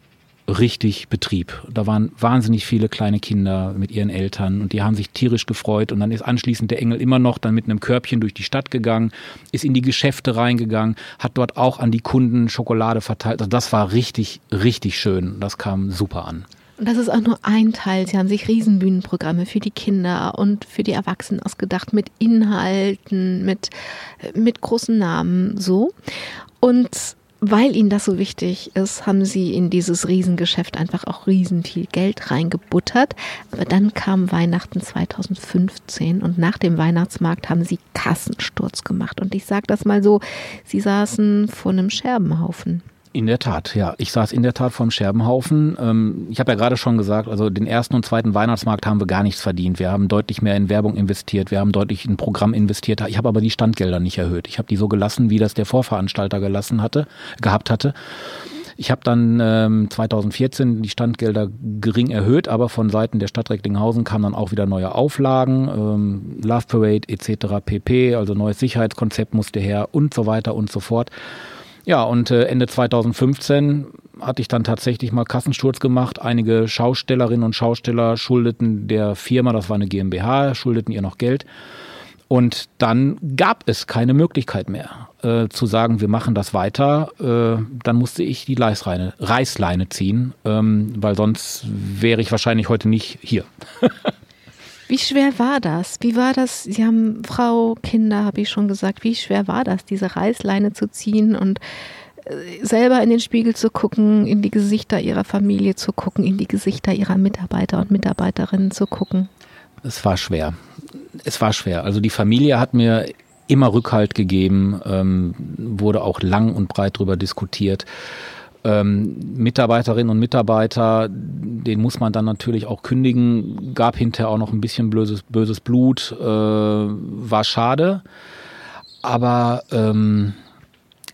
richtig Betrieb. Da waren wahnsinnig viele kleine Kinder mit ihren Eltern und die haben sich tierisch gefreut und dann ist anschließend der Engel immer noch dann mit einem Körbchen durch die Stadt gegangen, ist in die Geschäfte reingegangen, hat dort auch an die Kunden Schokolade verteilt. Also das war richtig, richtig schön. Das kam super an. Und das ist auch nur ein Teil. Sie haben sich Riesenbühnenprogramme für die Kinder und für die Erwachsenen ausgedacht, mit Inhalten, mit, mit großen Namen, so. Und weil ihnen das so wichtig ist, haben sie in dieses Riesengeschäft einfach auch riesen viel Geld reingebuttert. Aber dann kam Weihnachten 2015 und nach dem Weihnachtsmarkt haben sie Kassensturz gemacht. Und ich sage das mal so, sie saßen vor einem Scherbenhaufen. In der Tat, ja. Ich saß in der Tat vom Scherbenhaufen. Ähm, ich habe ja gerade schon gesagt, also den ersten und zweiten Weihnachtsmarkt haben wir gar nichts verdient. Wir haben deutlich mehr in Werbung investiert, wir haben deutlich in Programm investiert. Ich habe aber die Standgelder nicht erhöht. Ich habe die so gelassen, wie das der Vorveranstalter gelassen hatte, gehabt hatte. Ich habe dann ähm, 2014 die Standgelder gering erhöht, aber von Seiten der Stadt Recklinghausen kamen dann auch wieder neue Auflagen, ähm, Love Parade etc. pp. Also neues Sicherheitskonzept musste her und so weiter und so fort. Ja, und äh, Ende 2015 hatte ich dann tatsächlich mal Kassensturz gemacht. Einige Schaustellerinnen und Schausteller schuldeten der Firma, das war eine GmbH, schuldeten ihr noch Geld. Und dann gab es keine Möglichkeit mehr äh, zu sagen, wir machen das weiter. Äh, dann musste ich die Leisleine, Reißleine ziehen, ähm, weil sonst wäre ich wahrscheinlich heute nicht hier. Wie schwer war das? Wie war das? Sie haben Frau, Kinder, habe ich schon gesagt. Wie schwer war das, diese Reißleine zu ziehen und äh, selber in den Spiegel zu gucken, in die Gesichter ihrer Familie zu gucken, in die Gesichter ihrer Mitarbeiter und Mitarbeiterinnen zu gucken? Es war schwer. Es war schwer. Also die Familie hat mir immer Rückhalt gegeben, ähm, wurde auch lang und breit darüber diskutiert. Ähm, Mitarbeiterinnen und Mitarbeiter, den muss man dann natürlich auch kündigen, gab hinterher auch noch ein bisschen böses, böses Blut, äh, war schade. Aber ähm,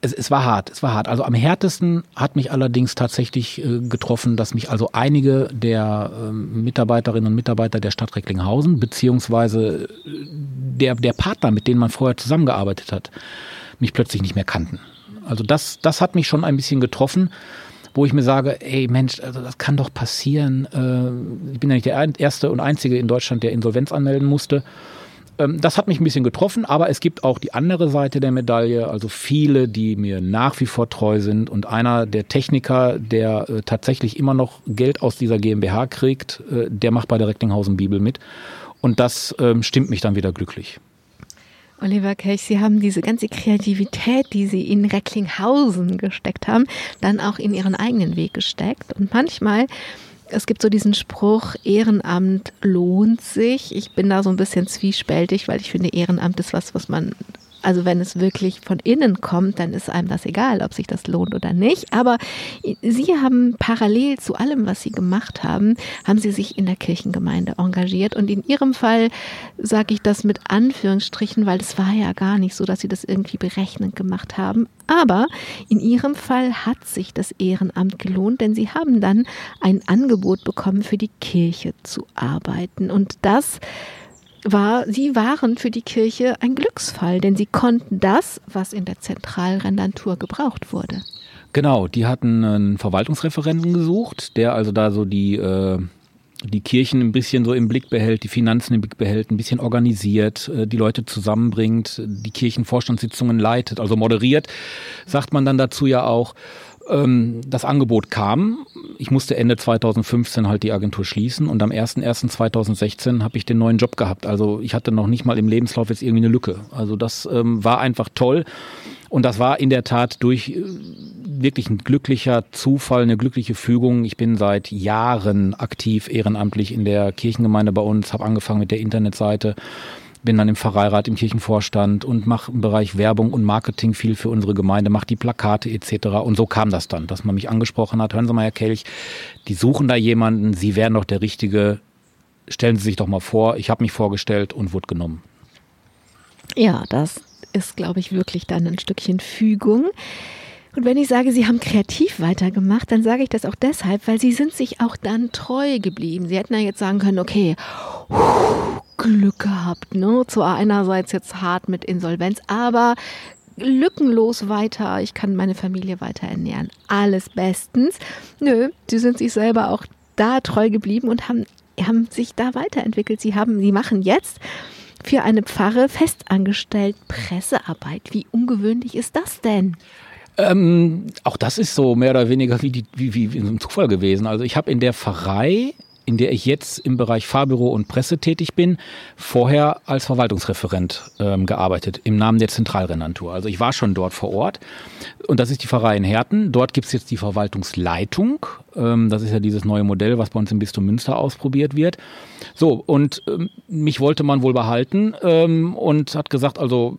es, es war hart, es war hart. Also am härtesten hat mich allerdings tatsächlich äh, getroffen, dass mich also einige der äh, Mitarbeiterinnen und Mitarbeiter der Stadt Recklinghausen, beziehungsweise äh, der, der Partner, mit denen man vorher zusammengearbeitet hat, mich plötzlich nicht mehr kannten. Also das, das hat mich schon ein bisschen getroffen, wo ich mir sage, ey Mensch, also das kann doch passieren. Äh, ich bin ja nicht der erste und einzige in Deutschland, der Insolvenz anmelden musste. Ähm, das hat mich ein bisschen getroffen, aber es gibt auch die andere Seite der Medaille, also viele, die mir nach wie vor treu sind. Und einer der Techniker, der äh, tatsächlich immer noch Geld aus dieser GmbH kriegt, äh, der macht bei der Recklinghausen Bibel mit. Und das ähm, stimmt mich dann wieder glücklich. Oliver Kelch, Sie haben diese ganze Kreativität, die Sie in Recklinghausen gesteckt haben, dann auch in Ihren eigenen Weg gesteckt. Und manchmal es gibt so diesen Spruch, Ehrenamt lohnt sich. Ich bin da so ein bisschen zwiespältig, weil ich finde, Ehrenamt ist was, was man also wenn es wirklich von innen kommt, dann ist einem das egal, ob sich das lohnt oder nicht. Aber Sie haben parallel zu allem, was Sie gemacht haben, haben Sie sich in der Kirchengemeinde engagiert. Und in Ihrem Fall sage ich das mit Anführungsstrichen, weil es war ja gar nicht so, dass Sie das irgendwie berechnend gemacht haben. Aber in Ihrem Fall hat sich das Ehrenamt gelohnt, denn Sie haben dann ein Angebot bekommen, für die Kirche zu arbeiten. Und das war, sie waren für die Kirche ein Glücksfall, denn sie konnten das, was in der Zentralrendantur gebraucht wurde. Genau, die hatten einen Verwaltungsreferenten gesucht, der also da so die, äh, die Kirchen ein bisschen so im Blick behält, die Finanzen im Blick behält, ein bisschen organisiert, äh, die Leute zusammenbringt, die Kirchenvorstandssitzungen leitet, also moderiert, sagt man dann dazu ja auch. Ähm, das Angebot kam. Ich musste Ende 2015 halt die Agentur schließen und am 01.01.2016 habe ich den neuen Job gehabt. Also ich hatte noch nicht mal im Lebenslauf jetzt irgendwie eine Lücke. Also das ähm, war einfach toll. Und das war in der Tat durch äh, wirklich ein glücklicher Zufall, eine glückliche Fügung. Ich bin seit Jahren aktiv ehrenamtlich in der Kirchengemeinde bei uns, habe angefangen mit der Internetseite bin dann im Pfarreirat, im Kirchenvorstand und mache im Bereich Werbung und Marketing viel für unsere Gemeinde, mache die Plakate etc. Und so kam das dann, dass man mich angesprochen hat, hören Sie mal, Herr Kelch, die suchen da jemanden, Sie wären doch der Richtige, stellen Sie sich doch mal vor, ich habe mich vorgestellt und wurde genommen. Ja, das ist, glaube ich, wirklich dann ein Stückchen Fügung. Und wenn ich sage, Sie haben kreativ weitergemacht, dann sage ich das auch deshalb, weil Sie sind sich auch dann treu geblieben. Sie hätten ja jetzt sagen können, okay, Glück gehabt, ne? Zwar einerseits jetzt hart mit Insolvenz, aber lückenlos weiter, ich kann meine Familie weiter ernähren. Alles bestens. Nö, Sie sind sich selber auch da treu geblieben und haben, haben sich da weiterentwickelt. Sie haben, Sie machen jetzt für eine Pfarre festangestellt Pressearbeit. Wie ungewöhnlich ist das denn? Ähm, auch das ist so mehr oder weniger wie, die, wie, wie, wie ein Zufall gewesen. Also ich habe in der Pfarrei in der ich jetzt im Bereich Fahrbüro und Presse tätig bin, vorher als Verwaltungsreferent ähm, gearbeitet im Namen der Zentralrenantur. Also ich war schon dort vor Ort und das ist die Pfarrei in Herten. Dort gibt es jetzt die Verwaltungsleitung. Ähm, das ist ja dieses neue Modell, was bei uns im Bistum Münster ausprobiert wird. So, und ähm, mich wollte man wohl behalten ähm, und hat gesagt, also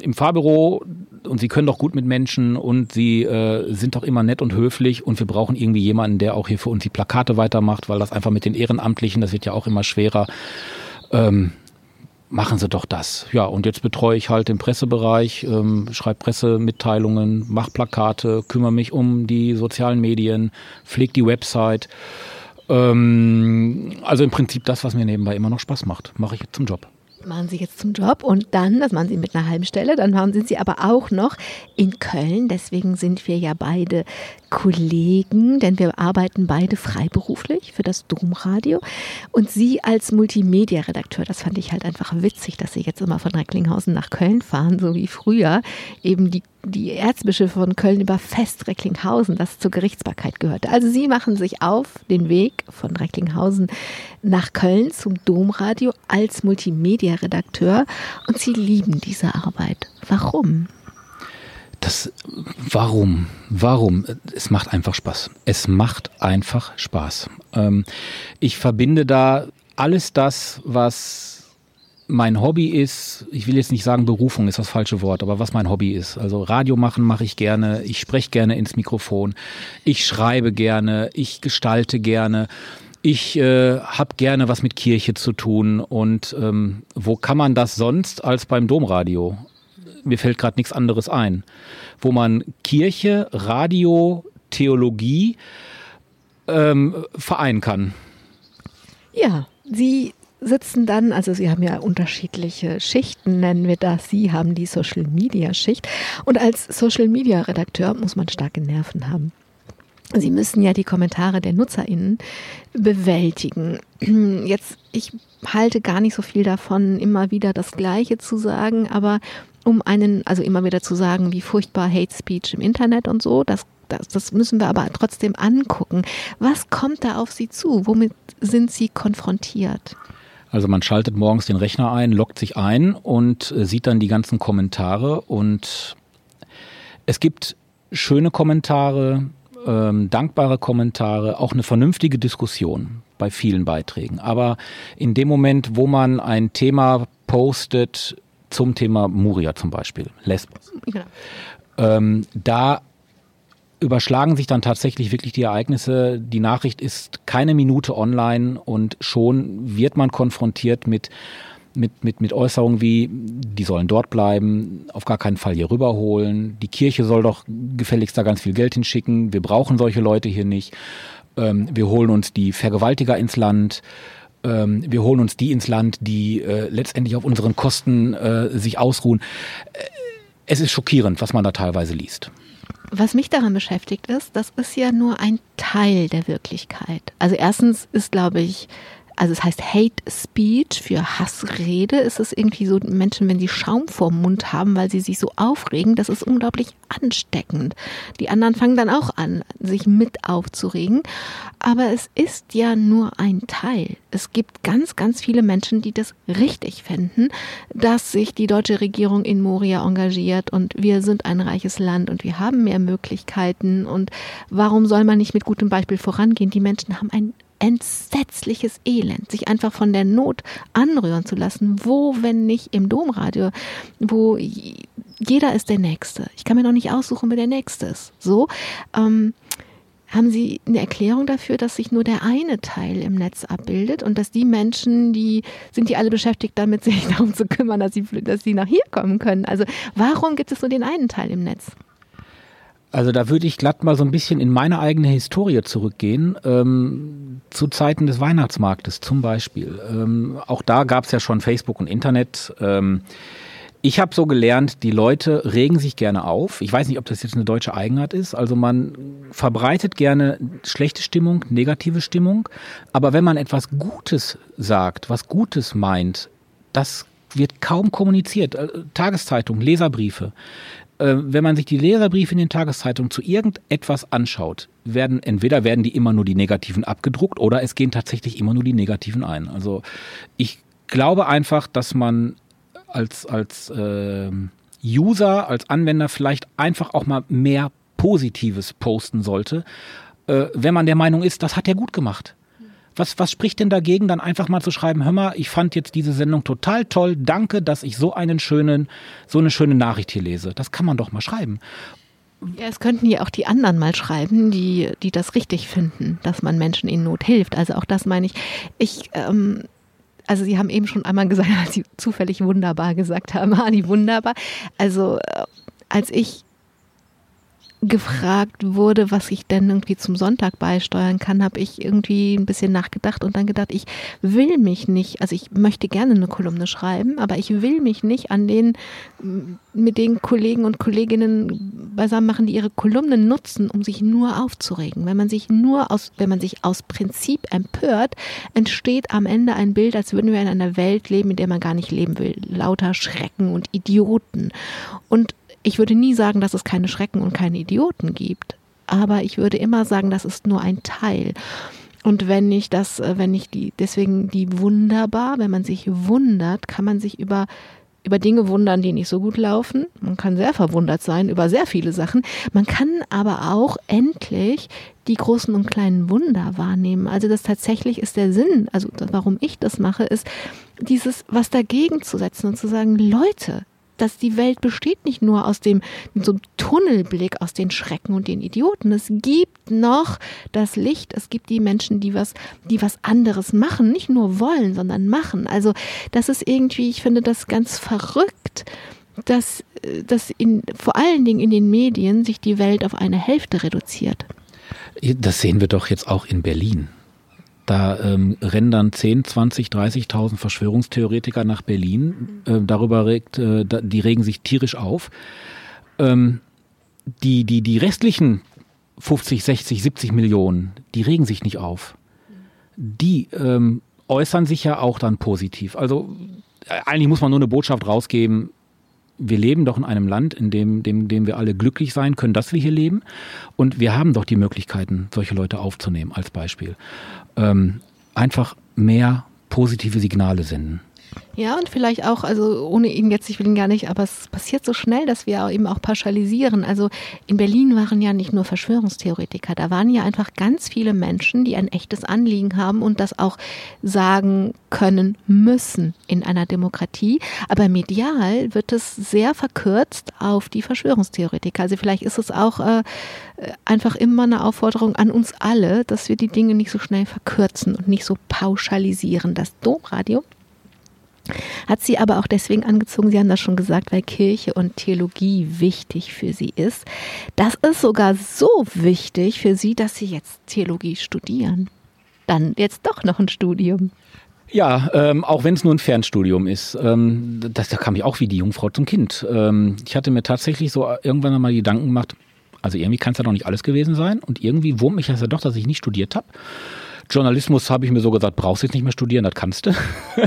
im Fahrbüro und sie können doch gut mit Menschen und sie äh, sind doch immer nett und höflich und wir brauchen irgendwie jemanden, der auch hier für uns die Plakate weitermacht, weil das einfach mit den Ehrenamtlichen, das wird ja auch immer schwerer. Ähm, machen Sie doch das. Ja, und jetzt betreue ich halt den Pressebereich, ähm, schreibe Pressemitteilungen, mache Plakate, kümmere mich um die sozialen Medien, pflege die Website. Ähm, also im Prinzip das, was mir nebenbei immer noch Spaß macht, mache ich zum Job machen Sie jetzt zum Job und dann, das machen Sie mit einer halben Stelle, dann sind Sie aber auch noch in Köln. Deswegen sind wir ja beide Kollegen, denn wir arbeiten beide freiberuflich für das Domradio. Und Sie als Multimedia-Redakteur, das fand ich halt einfach witzig, dass Sie jetzt immer von Recklinghausen nach Köln fahren, so wie früher eben die, die Erzbischöfe von Köln über Fest Recklinghausen, das zur Gerichtsbarkeit gehörte. Also Sie machen sich auf den Weg von Recklinghausen nach Köln zum Domradio als Multimedia-Redakteur und Sie lieben diese Arbeit. Warum? Das, warum? Warum? Es macht einfach Spaß. Es macht einfach Spaß. Ähm, ich verbinde da alles das, was mein Hobby ist, ich will jetzt nicht sagen Berufung ist das falsche Wort, aber was mein Hobby ist. Also Radio machen mache ich gerne, ich spreche gerne ins Mikrofon, ich schreibe gerne, ich gestalte gerne. Ich äh, habe gerne was mit Kirche zu tun und ähm, wo kann man das sonst als beim Domradio? Mir fällt gerade nichts anderes ein, wo man Kirche, Radio, Theologie ähm, vereinen kann. Ja, Sie sitzen dann, also Sie haben ja unterschiedliche Schichten, nennen wir das. Sie haben die Social Media Schicht. Und als Social Media Redakteur muss man starke Nerven haben. Sie müssen ja die Kommentare der NutzerInnen bewältigen. Jetzt, ich halte gar nicht so viel davon, immer wieder das Gleiche zu sagen, aber um einen, also immer wieder zu sagen, wie furchtbar Hate Speech im Internet und so, das, das, das müssen wir aber trotzdem angucken. Was kommt da auf Sie zu? Womit sind Sie konfrontiert? Also man schaltet morgens den Rechner ein, loggt sich ein und äh, sieht dann die ganzen Kommentare und es gibt schöne Kommentare, ähm, dankbare Kommentare, auch eine vernünftige Diskussion bei vielen Beiträgen. Aber in dem Moment, wo man ein Thema postet zum Thema Muria zum Beispiel, Lesbos, genau. ähm, da überschlagen sich dann tatsächlich wirklich die Ereignisse. Die Nachricht ist keine Minute online und schon wird man konfrontiert mit mit, mit, mit Äußerungen wie, die sollen dort bleiben, auf gar keinen Fall hier rüberholen, die Kirche soll doch gefälligst da ganz viel Geld hinschicken, wir brauchen solche Leute hier nicht, ähm, wir holen uns die Vergewaltiger ins Land, ähm, wir holen uns die ins Land, die äh, letztendlich auf unseren Kosten äh, sich ausruhen. Äh, es ist schockierend, was man da teilweise liest. Was mich daran beschäftigt ist, das ist ja nur ein Teil der Wirklichkeit. Also erstens ist, glaube ich, also es heißt Hate Speech für Hassrede. Ist es irgendwie so, Menschen, wenn sie Schaum vorm Mund haben, weil sie sich so aufregen, das ist unglaublich ansteckend. Die anderen fangen dann auch an, sich mit aufzuregen. Aber es ist ja nur ein Teil. Es gibt ganz, ganz viele Menschen, die das richtig finden, dass sich die deutsche Regierung in Moria engagiert und wir sind ein reiches Land und wir haben mehr Möglichkeiten und warum soll man nicht mit gutem Beispiel vorangehen? Die Menschen haben ein entsetzliches Elend, sich einfach von der Not anrühren zu lassen. Wo, wenn nicht im Domradio, wo jeder ist der Nächste. Ich kann mir noch nicht aussuchen, wer der Nächste ist. So. Ähm, haben Sie eine Erklärung dafür, dass sich nur der eine Teil im Netz abbildet und dass die Menschen, die sind die alle beschäftigt damit, sich darum zu kümmern, dass sie, dass sie nach hier kommen können? Also warum gibt es nur den einen Teil im Netz? Also da würde ich glatt mal so ein bisschen in meine eigene Historie zurückgehen, ähm, zu Zeiten des Weihnachtsmarktes zum Beispiel. Ähm, auch da gab es ja schon Facebook und Internet. Ähm, ich habe so gelernt, die Leute regen sich gerne auf. Ich weiß nicht, ob das jetzt eine deutsche Eigenart ist. Also man verbreitet gerne schlechte Stimmung, negative Stimmung. Aber wenn man etwas Gutes sagt, was Gutes meint, das wird kaum kommuniziert. Äh, Tageszeitung, Leserbriefe. Äh, wenn man sich die Leserbriefe in den Tageszeitungen zu irgendetwas anschaut, werden entweder werden die immer nur die negativen abgedruckt oder es gehen tatsächlich immer nur die negativen ein. Also ich glaube einfach, dass man als als äh, User, als Anwender vielleicht einfach auch mal mehr Positives posten sollte, äh, wenn man der Meinung ist, das hat er gut gemacht. Was, was spricht denn dagegen, dann einfach mal zu schreiben, hör mal, ich fand jetzt diese Sendung total toll, danke, dass ich so einen schönen, so eine schöne Nachricht hier lese. Das kann man doch mal schreiben. Ja, es könnten ja auch die anderen mal schreiben, die, die das richtig finden, dass man Menschen in Not hilft. Also auch das meine ich. Ich, ähm, also Sie haben eben schon einmal gesagt, als Sie zufällig wunderbar gesagt haben, Hani, wunderbar. Also äh, als ich gefragt wurde, was ich denn irgendwie zum Sonntag beisteuern kann, habe ich irgendwie ein bisschen nachgedacht und dann gedacht, ich will mich nicht, also ich möchte gerne eine Kolumne schreiben, aber ich will mich nicht an den mit den Kollegen und Kolleginnen beisammen machen, die ihre Kolumnen nutzen, um sich nur aufzuregen. Wenn man sich nur aus, wenn man sich aus Prinzip empört, entsteht am Ende ein Bild, als würden wir in einer Welt leben, in der man gar nicht leben will. Lauter Schrecken und Idioten. Und ich würde nie sagen, dass es keine Schrecken und keine Idioten gibt, aber ich würde immer sagen, das ist nur ein Teil. Und wenn ich das, äh, wenn ich die, deswegen die wunderbar, wenn man sich wundert, kann man sich über über Dinge wundern, die nicht so gut laufen. Man kann sehr verwundert sein über sehr viele Sachen. Man kann aber auch endlich die großen und kleinen Wunder wahrnehmen. Also das tatsächlich ist der Sinn, also warum ich das mache, ist dieses was dagegen zu setzen und zu sagen, Leute, dass die Welt besteht nicht nur aus dem so einem Tunnelblick aus den Schrecken und den Idioten. Es gibt noch das Licht. Es gibt die Menschen, die was, die was anderes machen, nicht nur wollen, sondern machen. Also das ist irgendwie, ich finde das ganz verrückt, dass, dass in, vor allen Dingen in den Medien sich die Welt auf eine Hälfte reduziert. Das sehen wir doch jetzt auch in Berlin. Da ähm, rennen dann 10, 20, 30.000 Verschwörungstheoretiker nach Berlin. Äh, darüber regt, äh, die regen sich tierisch auf. Ähm, die, die, die restlichen 50, 60, 70 Millionen, die regen sich nicht auf. Die ähm, äußern sich ja auch dann positiv. Also äh, eigentlich muss man nur eine Botschaft rausgeben, wir leben doch in einem Land, in dem, dem, dem wir alle glücklich sein können, dass wir hier leben. Und wir haben doch die Möglichkeiten, solche Leute aufzunehmen, als Beispiel. Ähm, einfach mehr positive Signale senden. Ja, und vielleicht auch, also ohne ihn jetzt, ich will ihn gar nicht, aber es passiert so schnell, dass wir eben auch pauschalisieren. Also in Berlin waren ja nicht nur Verschwörungstheoretiker, da waren ja einfach ganz viele Menschen, die ein echtes Anliegen haben und das auch sagen können müssen in einer Demokratie. Aber medial wird es sehr verkürzt auf die Verschwörungstheoretiker. Also vielleicht ist es auch äh, einfach immer eine Aufforderung an uns alle, dass wir die Dinge nicht so schnell verkürzen und nicht so pauschalisieren. Das Domradio hat sie aber auch deswegen angezogen, Sie haben das schon gesagt, weil Kirche und Theologie wichtig für sie ist. Das ist sogar so wichtig für Sie, dass Sie jetzt Theologie studieren. Dann jetzt doch noch ein Studium. Ja, ähm, auch wenn es nur ein Fernstudium ist. Ähm, das, da kam ich auch wie die Jungfrau zum Kind. Ähm, ich hatte mir tatsächlich so irgendwann einmal Gedanken gemacht, also irgendwie kann es ja doch nicht alles gewesen sein. Und irgendwie wurmt mich das ja doch, dass ich nicht studiert habe. Journalismus habe ich mir so gesagt, brauchst du jetzt nicht mehr studieren, das kannst du.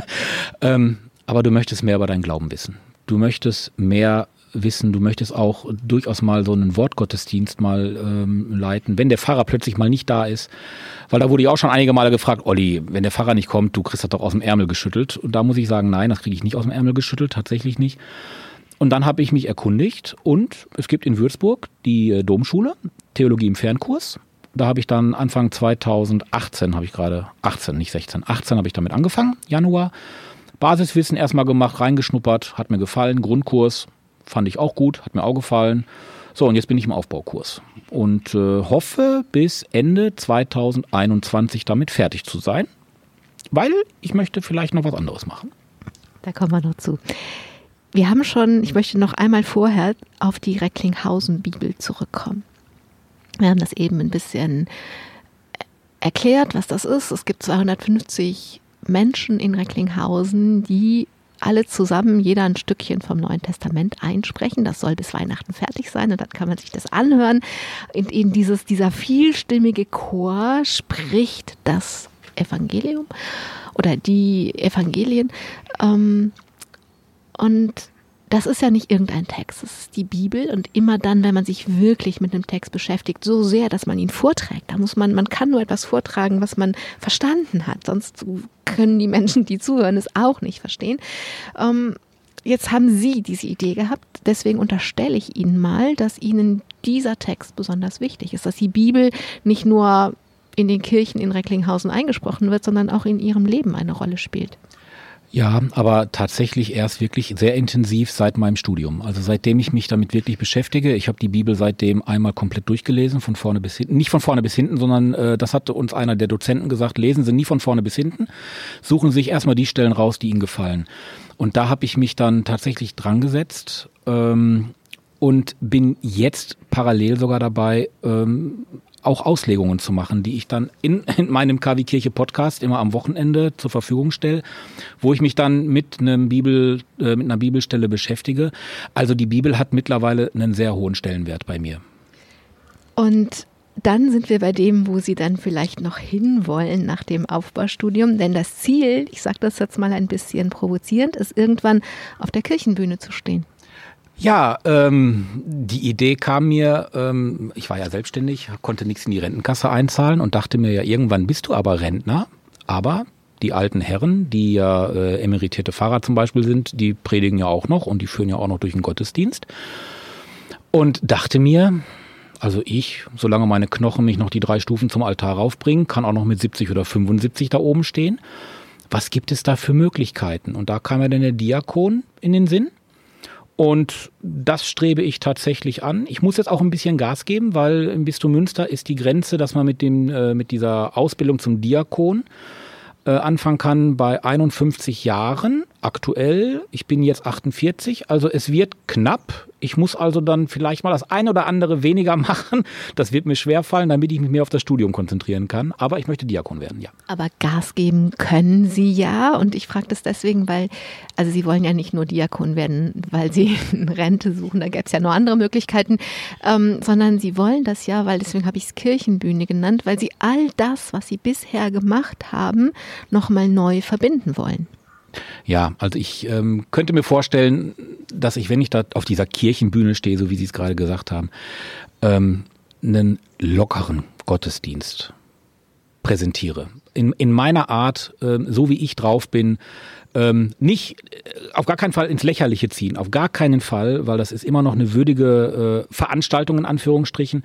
ähm, aber du möchtest mehr über deinen Glauben wissen. Du möchtest mehr wissen, du möchtest auch durchaus mal so einen Wortgottesdienst mal ähm, leiten, wenn der Pfarrer plötzlich mal nicht da ist. Weil da wurde ich auch schon einige Male gefragt, Olli, wenn der Pfarrer nicht kommt, du kriegst das doch aus dem Ärmel geschüttelt. Und da muss ich sagen, nein, das kriege ich nicht aus dem Ärmel geschüttelt, tatsächlich nicht. Und dann habe ich mich erkundigt und es gibt in Würzburg die äh, Domschule, Theologie im Fernkurs. Da habe ich dann Anfang 2018, habe ich gerade, 18, nicht 16, 18 habe ich damit angefangen, Januar. Basiswissen erstmal gemacht, reingeschnuppert, hat mir gefallen. Grundkurs fand ich auch gut, hat mir auch gefallen. So, und jetzt bin ich im Aufbaukurs und äh, hoffe bis Ende 2021 damit fertig zu sein, weil ich möchte vielleicht noch was anderes machen. Da kommen wir noch zu. Wir haben schon, ich möchte noch einmal vorher auf die Recklinghausen-Bibel zurückkommen. Wir haben das eben ein bisschen erklärt, was das ist. Es gibt 250 Menschen in Recklinghausen, die alle zusammen jeder ein Stückchen vom Neuen Testament einsprechen. Das soll bis Weihnachten fertig sein und dann kann man sich das anhören. In, in dieses, dieser vielstimmige Chor spricht das Evangelium oder die Evangelien. Ähm, und das ist ja nicht irgendein Text, das ist die Bibel. Und immer dann, wenn man sich wirklich mit einem Text beschäftigt, so sehr, dass man ihn vorträgt, da muss man, man kann nur etwas vortragen, was man verstanden hat, sonst können die Menschen, die zuhören, es auch nicht verstehen. Ähm, jetzt haben Sie diese Idee gehabt, deswegen unterstelle ich Ihnen mal, dass Ihnen dieser Text besonders wichtig ist, dass die Bibel nicht nur in den Kirchen in Recklinghausen eingesprochen wird, sondern auch in Ihrem Leben eine Rolle spielt. Ja, aber tatsächlich erst wirklich sehr intensiv seit meinem Studium. Also seitdem ich mich damit wirklich beschäftige. Ich habe die Bibel seitdem einmal komplett durchgelesen, von vorne bis hinten. Nicht von vorne bis hinten, sondern äh, das hatte uns einer der Dozenten gesagt, lesen Sie nie von vorne bis hinten. Suchen Sie sich erstmal die Stellen raus, die Ihnen gefallen. Und da habe ich mich dann tatsächlich dran gesetzt. Ähm, und bin jetzt parallel sogar dabei, ähm, auch Auslegungen zu machen, die ich dann in, in meinem KW Kirche Podcast immer am Wochenende zur Verfügung stelle, wo ich mich dann mit einem Bibel, äh, mit einer Bibelstelle beschäftige. Also die Bibel hat mittlerweile einen sehr hohen Stellenwert bei mir. Und dann sind wir bei dem, wo Sie dann vielleicht noch hinwollen nach dem Aufbaustudium. Denn das Ziel, ich sage das jetzt mal ein bisschen provozierend, ist irgendwann auf der Kirchenbühne zu stehen. Ja, ähm, die Idee kam mir, ähm, ich war ja selbstständig, konnte nichts in die Rentenkasse einzahlen und dachte mir ja, irgendwann bist du aber Rentner. Aber die alten Herren, die ja äh, emeritierte Pfarrer zum Beispiel sind, die predigen ja auch noch und die führen ja auch noch durch den Gottesdienst. Und dachte mir, Also ich, solange meine Knochen mich noch die drei Stufen zum Altar raufbringen, kann auch noch mit 70 oder 75 da oben stehen. Was gibt es da für Möglichkeiten? Und da kam mir dann der Diakon in den Sinn. Und das strebe ich tatsächlich an. Ich muss jetzt auch ein bisschen Gas geben, weil im Bistum Münster ist die Grenze, dass man mit, dem, äh, mit dieser Ausbildung zum Diakon äh, anfangen kann bei 51 Jahren aktuell. Ich bin jetzt 48, also es wird knapp. Ich muss also dann vielleicht mal das eine oder andere weniger machen. Das wird mir schwerfallen, damit ich mich mehr auf das Studium konzentrieren kann. Aber ich möchte Diakon werden, ja. Aber Gas geben können Sie ja. Und ich frage das deswegen, weil, also Sie wollen ja nicht nur Diakon werden, weil Sie eine Rente suchen. Da gäbe es ja noch andere Möglichkeiten. Ähm, sondern Sie wollen das ja, weil deswegen habe ich es Kirchenbühne genannt, weil Sie all das, was Sie bisher gemacht haben, nochmal neu verbinden wollen. Ja, also ich ähm, könnte mir vorstellen, dass ich, wenn ich da auf dieser Kirchenbühne stehe, so wie Sie es gerade gesagt haben, ähm, einen lockeren Gottesdienst präsentiere. In, in meiner Art, ähm, so wie ich drauf bin, ähm, nicht äh, auf gar keinen Fall ins Lächerliche ziehen, auf gar keinen Fall, weil das ist immer noch eine würdige äh, Veranstaltung in Anführungsstrichen.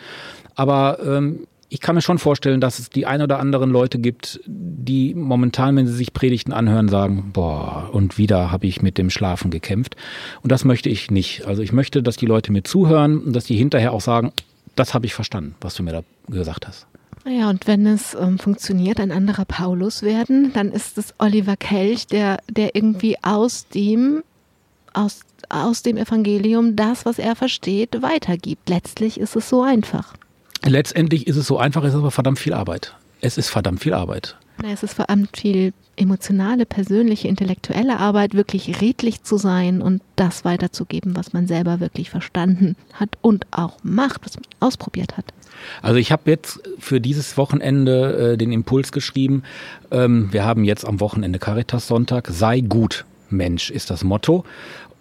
Aber ähm, ich kann mir schon vorstellen, dass es die ein oder anderen Leute gibt, die momentan, wenn sie sich Predigten anhören, sagen, boah, und wieder habe ich mit dem Schlafen gekämpft. Und das möchte ich nicht. Also ich möchte, dass die Leute mir zuhören und dass die hinterher auch sagen, das habe ich verstanden, was du mir da gesagt hast. Ja, und wenn es ähm, funktioniert, ein anderer Paulus werden, dann ist es Oliver Kelch, der, der irgendwie aus dem, aus, aus dem Evangelium das, was er versteht, weitergibt. Letztlich ist es so einfach. Letztendlich ist es so einfach, es ist aber verdammt viel Arbeit. Es ist verdammt viel Arbeit. Es ist verdammt viel emotionale, persönliche, intellektuelle Arbeit, wirklich redlich zu sein und das weiterzugeben, was man selber wirklich verstanden hat und auch macht, was man ausprobiert hat. Also ich habe jetzt für dieses Wochenende äh, den Impuls geschrieben. Ähm, wir haben jetzt am Wochenende Caritas Sonntag. Sei gut, Mensch ist das Motto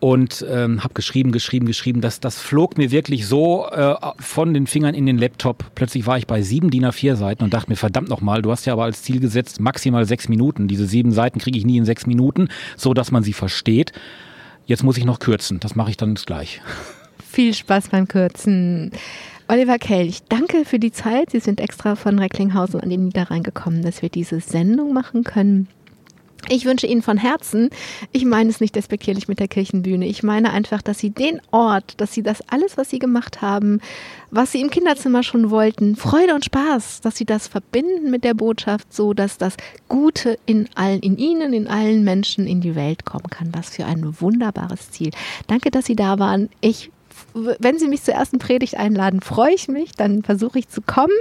und ähm, habe geschrieben, geschrieben, geschrieben. Das, das flog mir wirklich so äh, von den Fingern in den Laptop. Plötzlich war ich bei sieben DIN A4 Seiten und dachte mir, verdammt nochmal, du hast ja aber als Ziel gesetzt, maximal sechs Minuten. Diese sieben Seiten kriege ich nie in sechs Minuten, so dass man sie versteht. Jetzt muss ich noch kürzen. Das mache ich dann gleich. Viel Spaß beim Kürzen. Oliver Kelch, danke für die Zeit. Sie sind extra von Recklinghausen an den Niederrhein gekommen, dass wir diese Sendung machen können. Ich wünsche Ihnen von Herzen, ich meine es nicht despektierlich mit der Kirchenbühne, ich meine einfach, dass Sie den Ort, dass Sie das alles, was Sie gemacht haben, was Sie im Kinderzimmer schon wollten, Freude und Spaß, dass Sie das verbinden mit der Botschaft, so dass das Gute in allen, in Ihnen, in allen Menschen in die Welt kommen kann. Was für ein wunderbares Ziel. Danke, dass Sie da waren. Ich wenn Sie mich zur ersten Predigt einladen, freue ich mich, dann versuche ich zu kommen.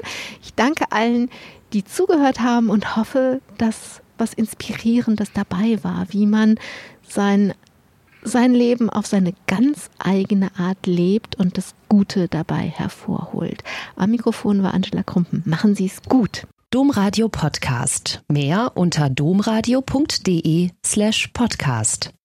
Ich danke allen, die zugehört haben und hoffe, dass was Inspirierendes dabei war, wie man sein, sein Leben auf seine ganz eigene Art lebt und das Gute dabei hervorholt. Am Mikrofon war Angela Krumpen. Machen Sie es gut. Domradio Podcast. Mehr unter domradio.de slash podcast.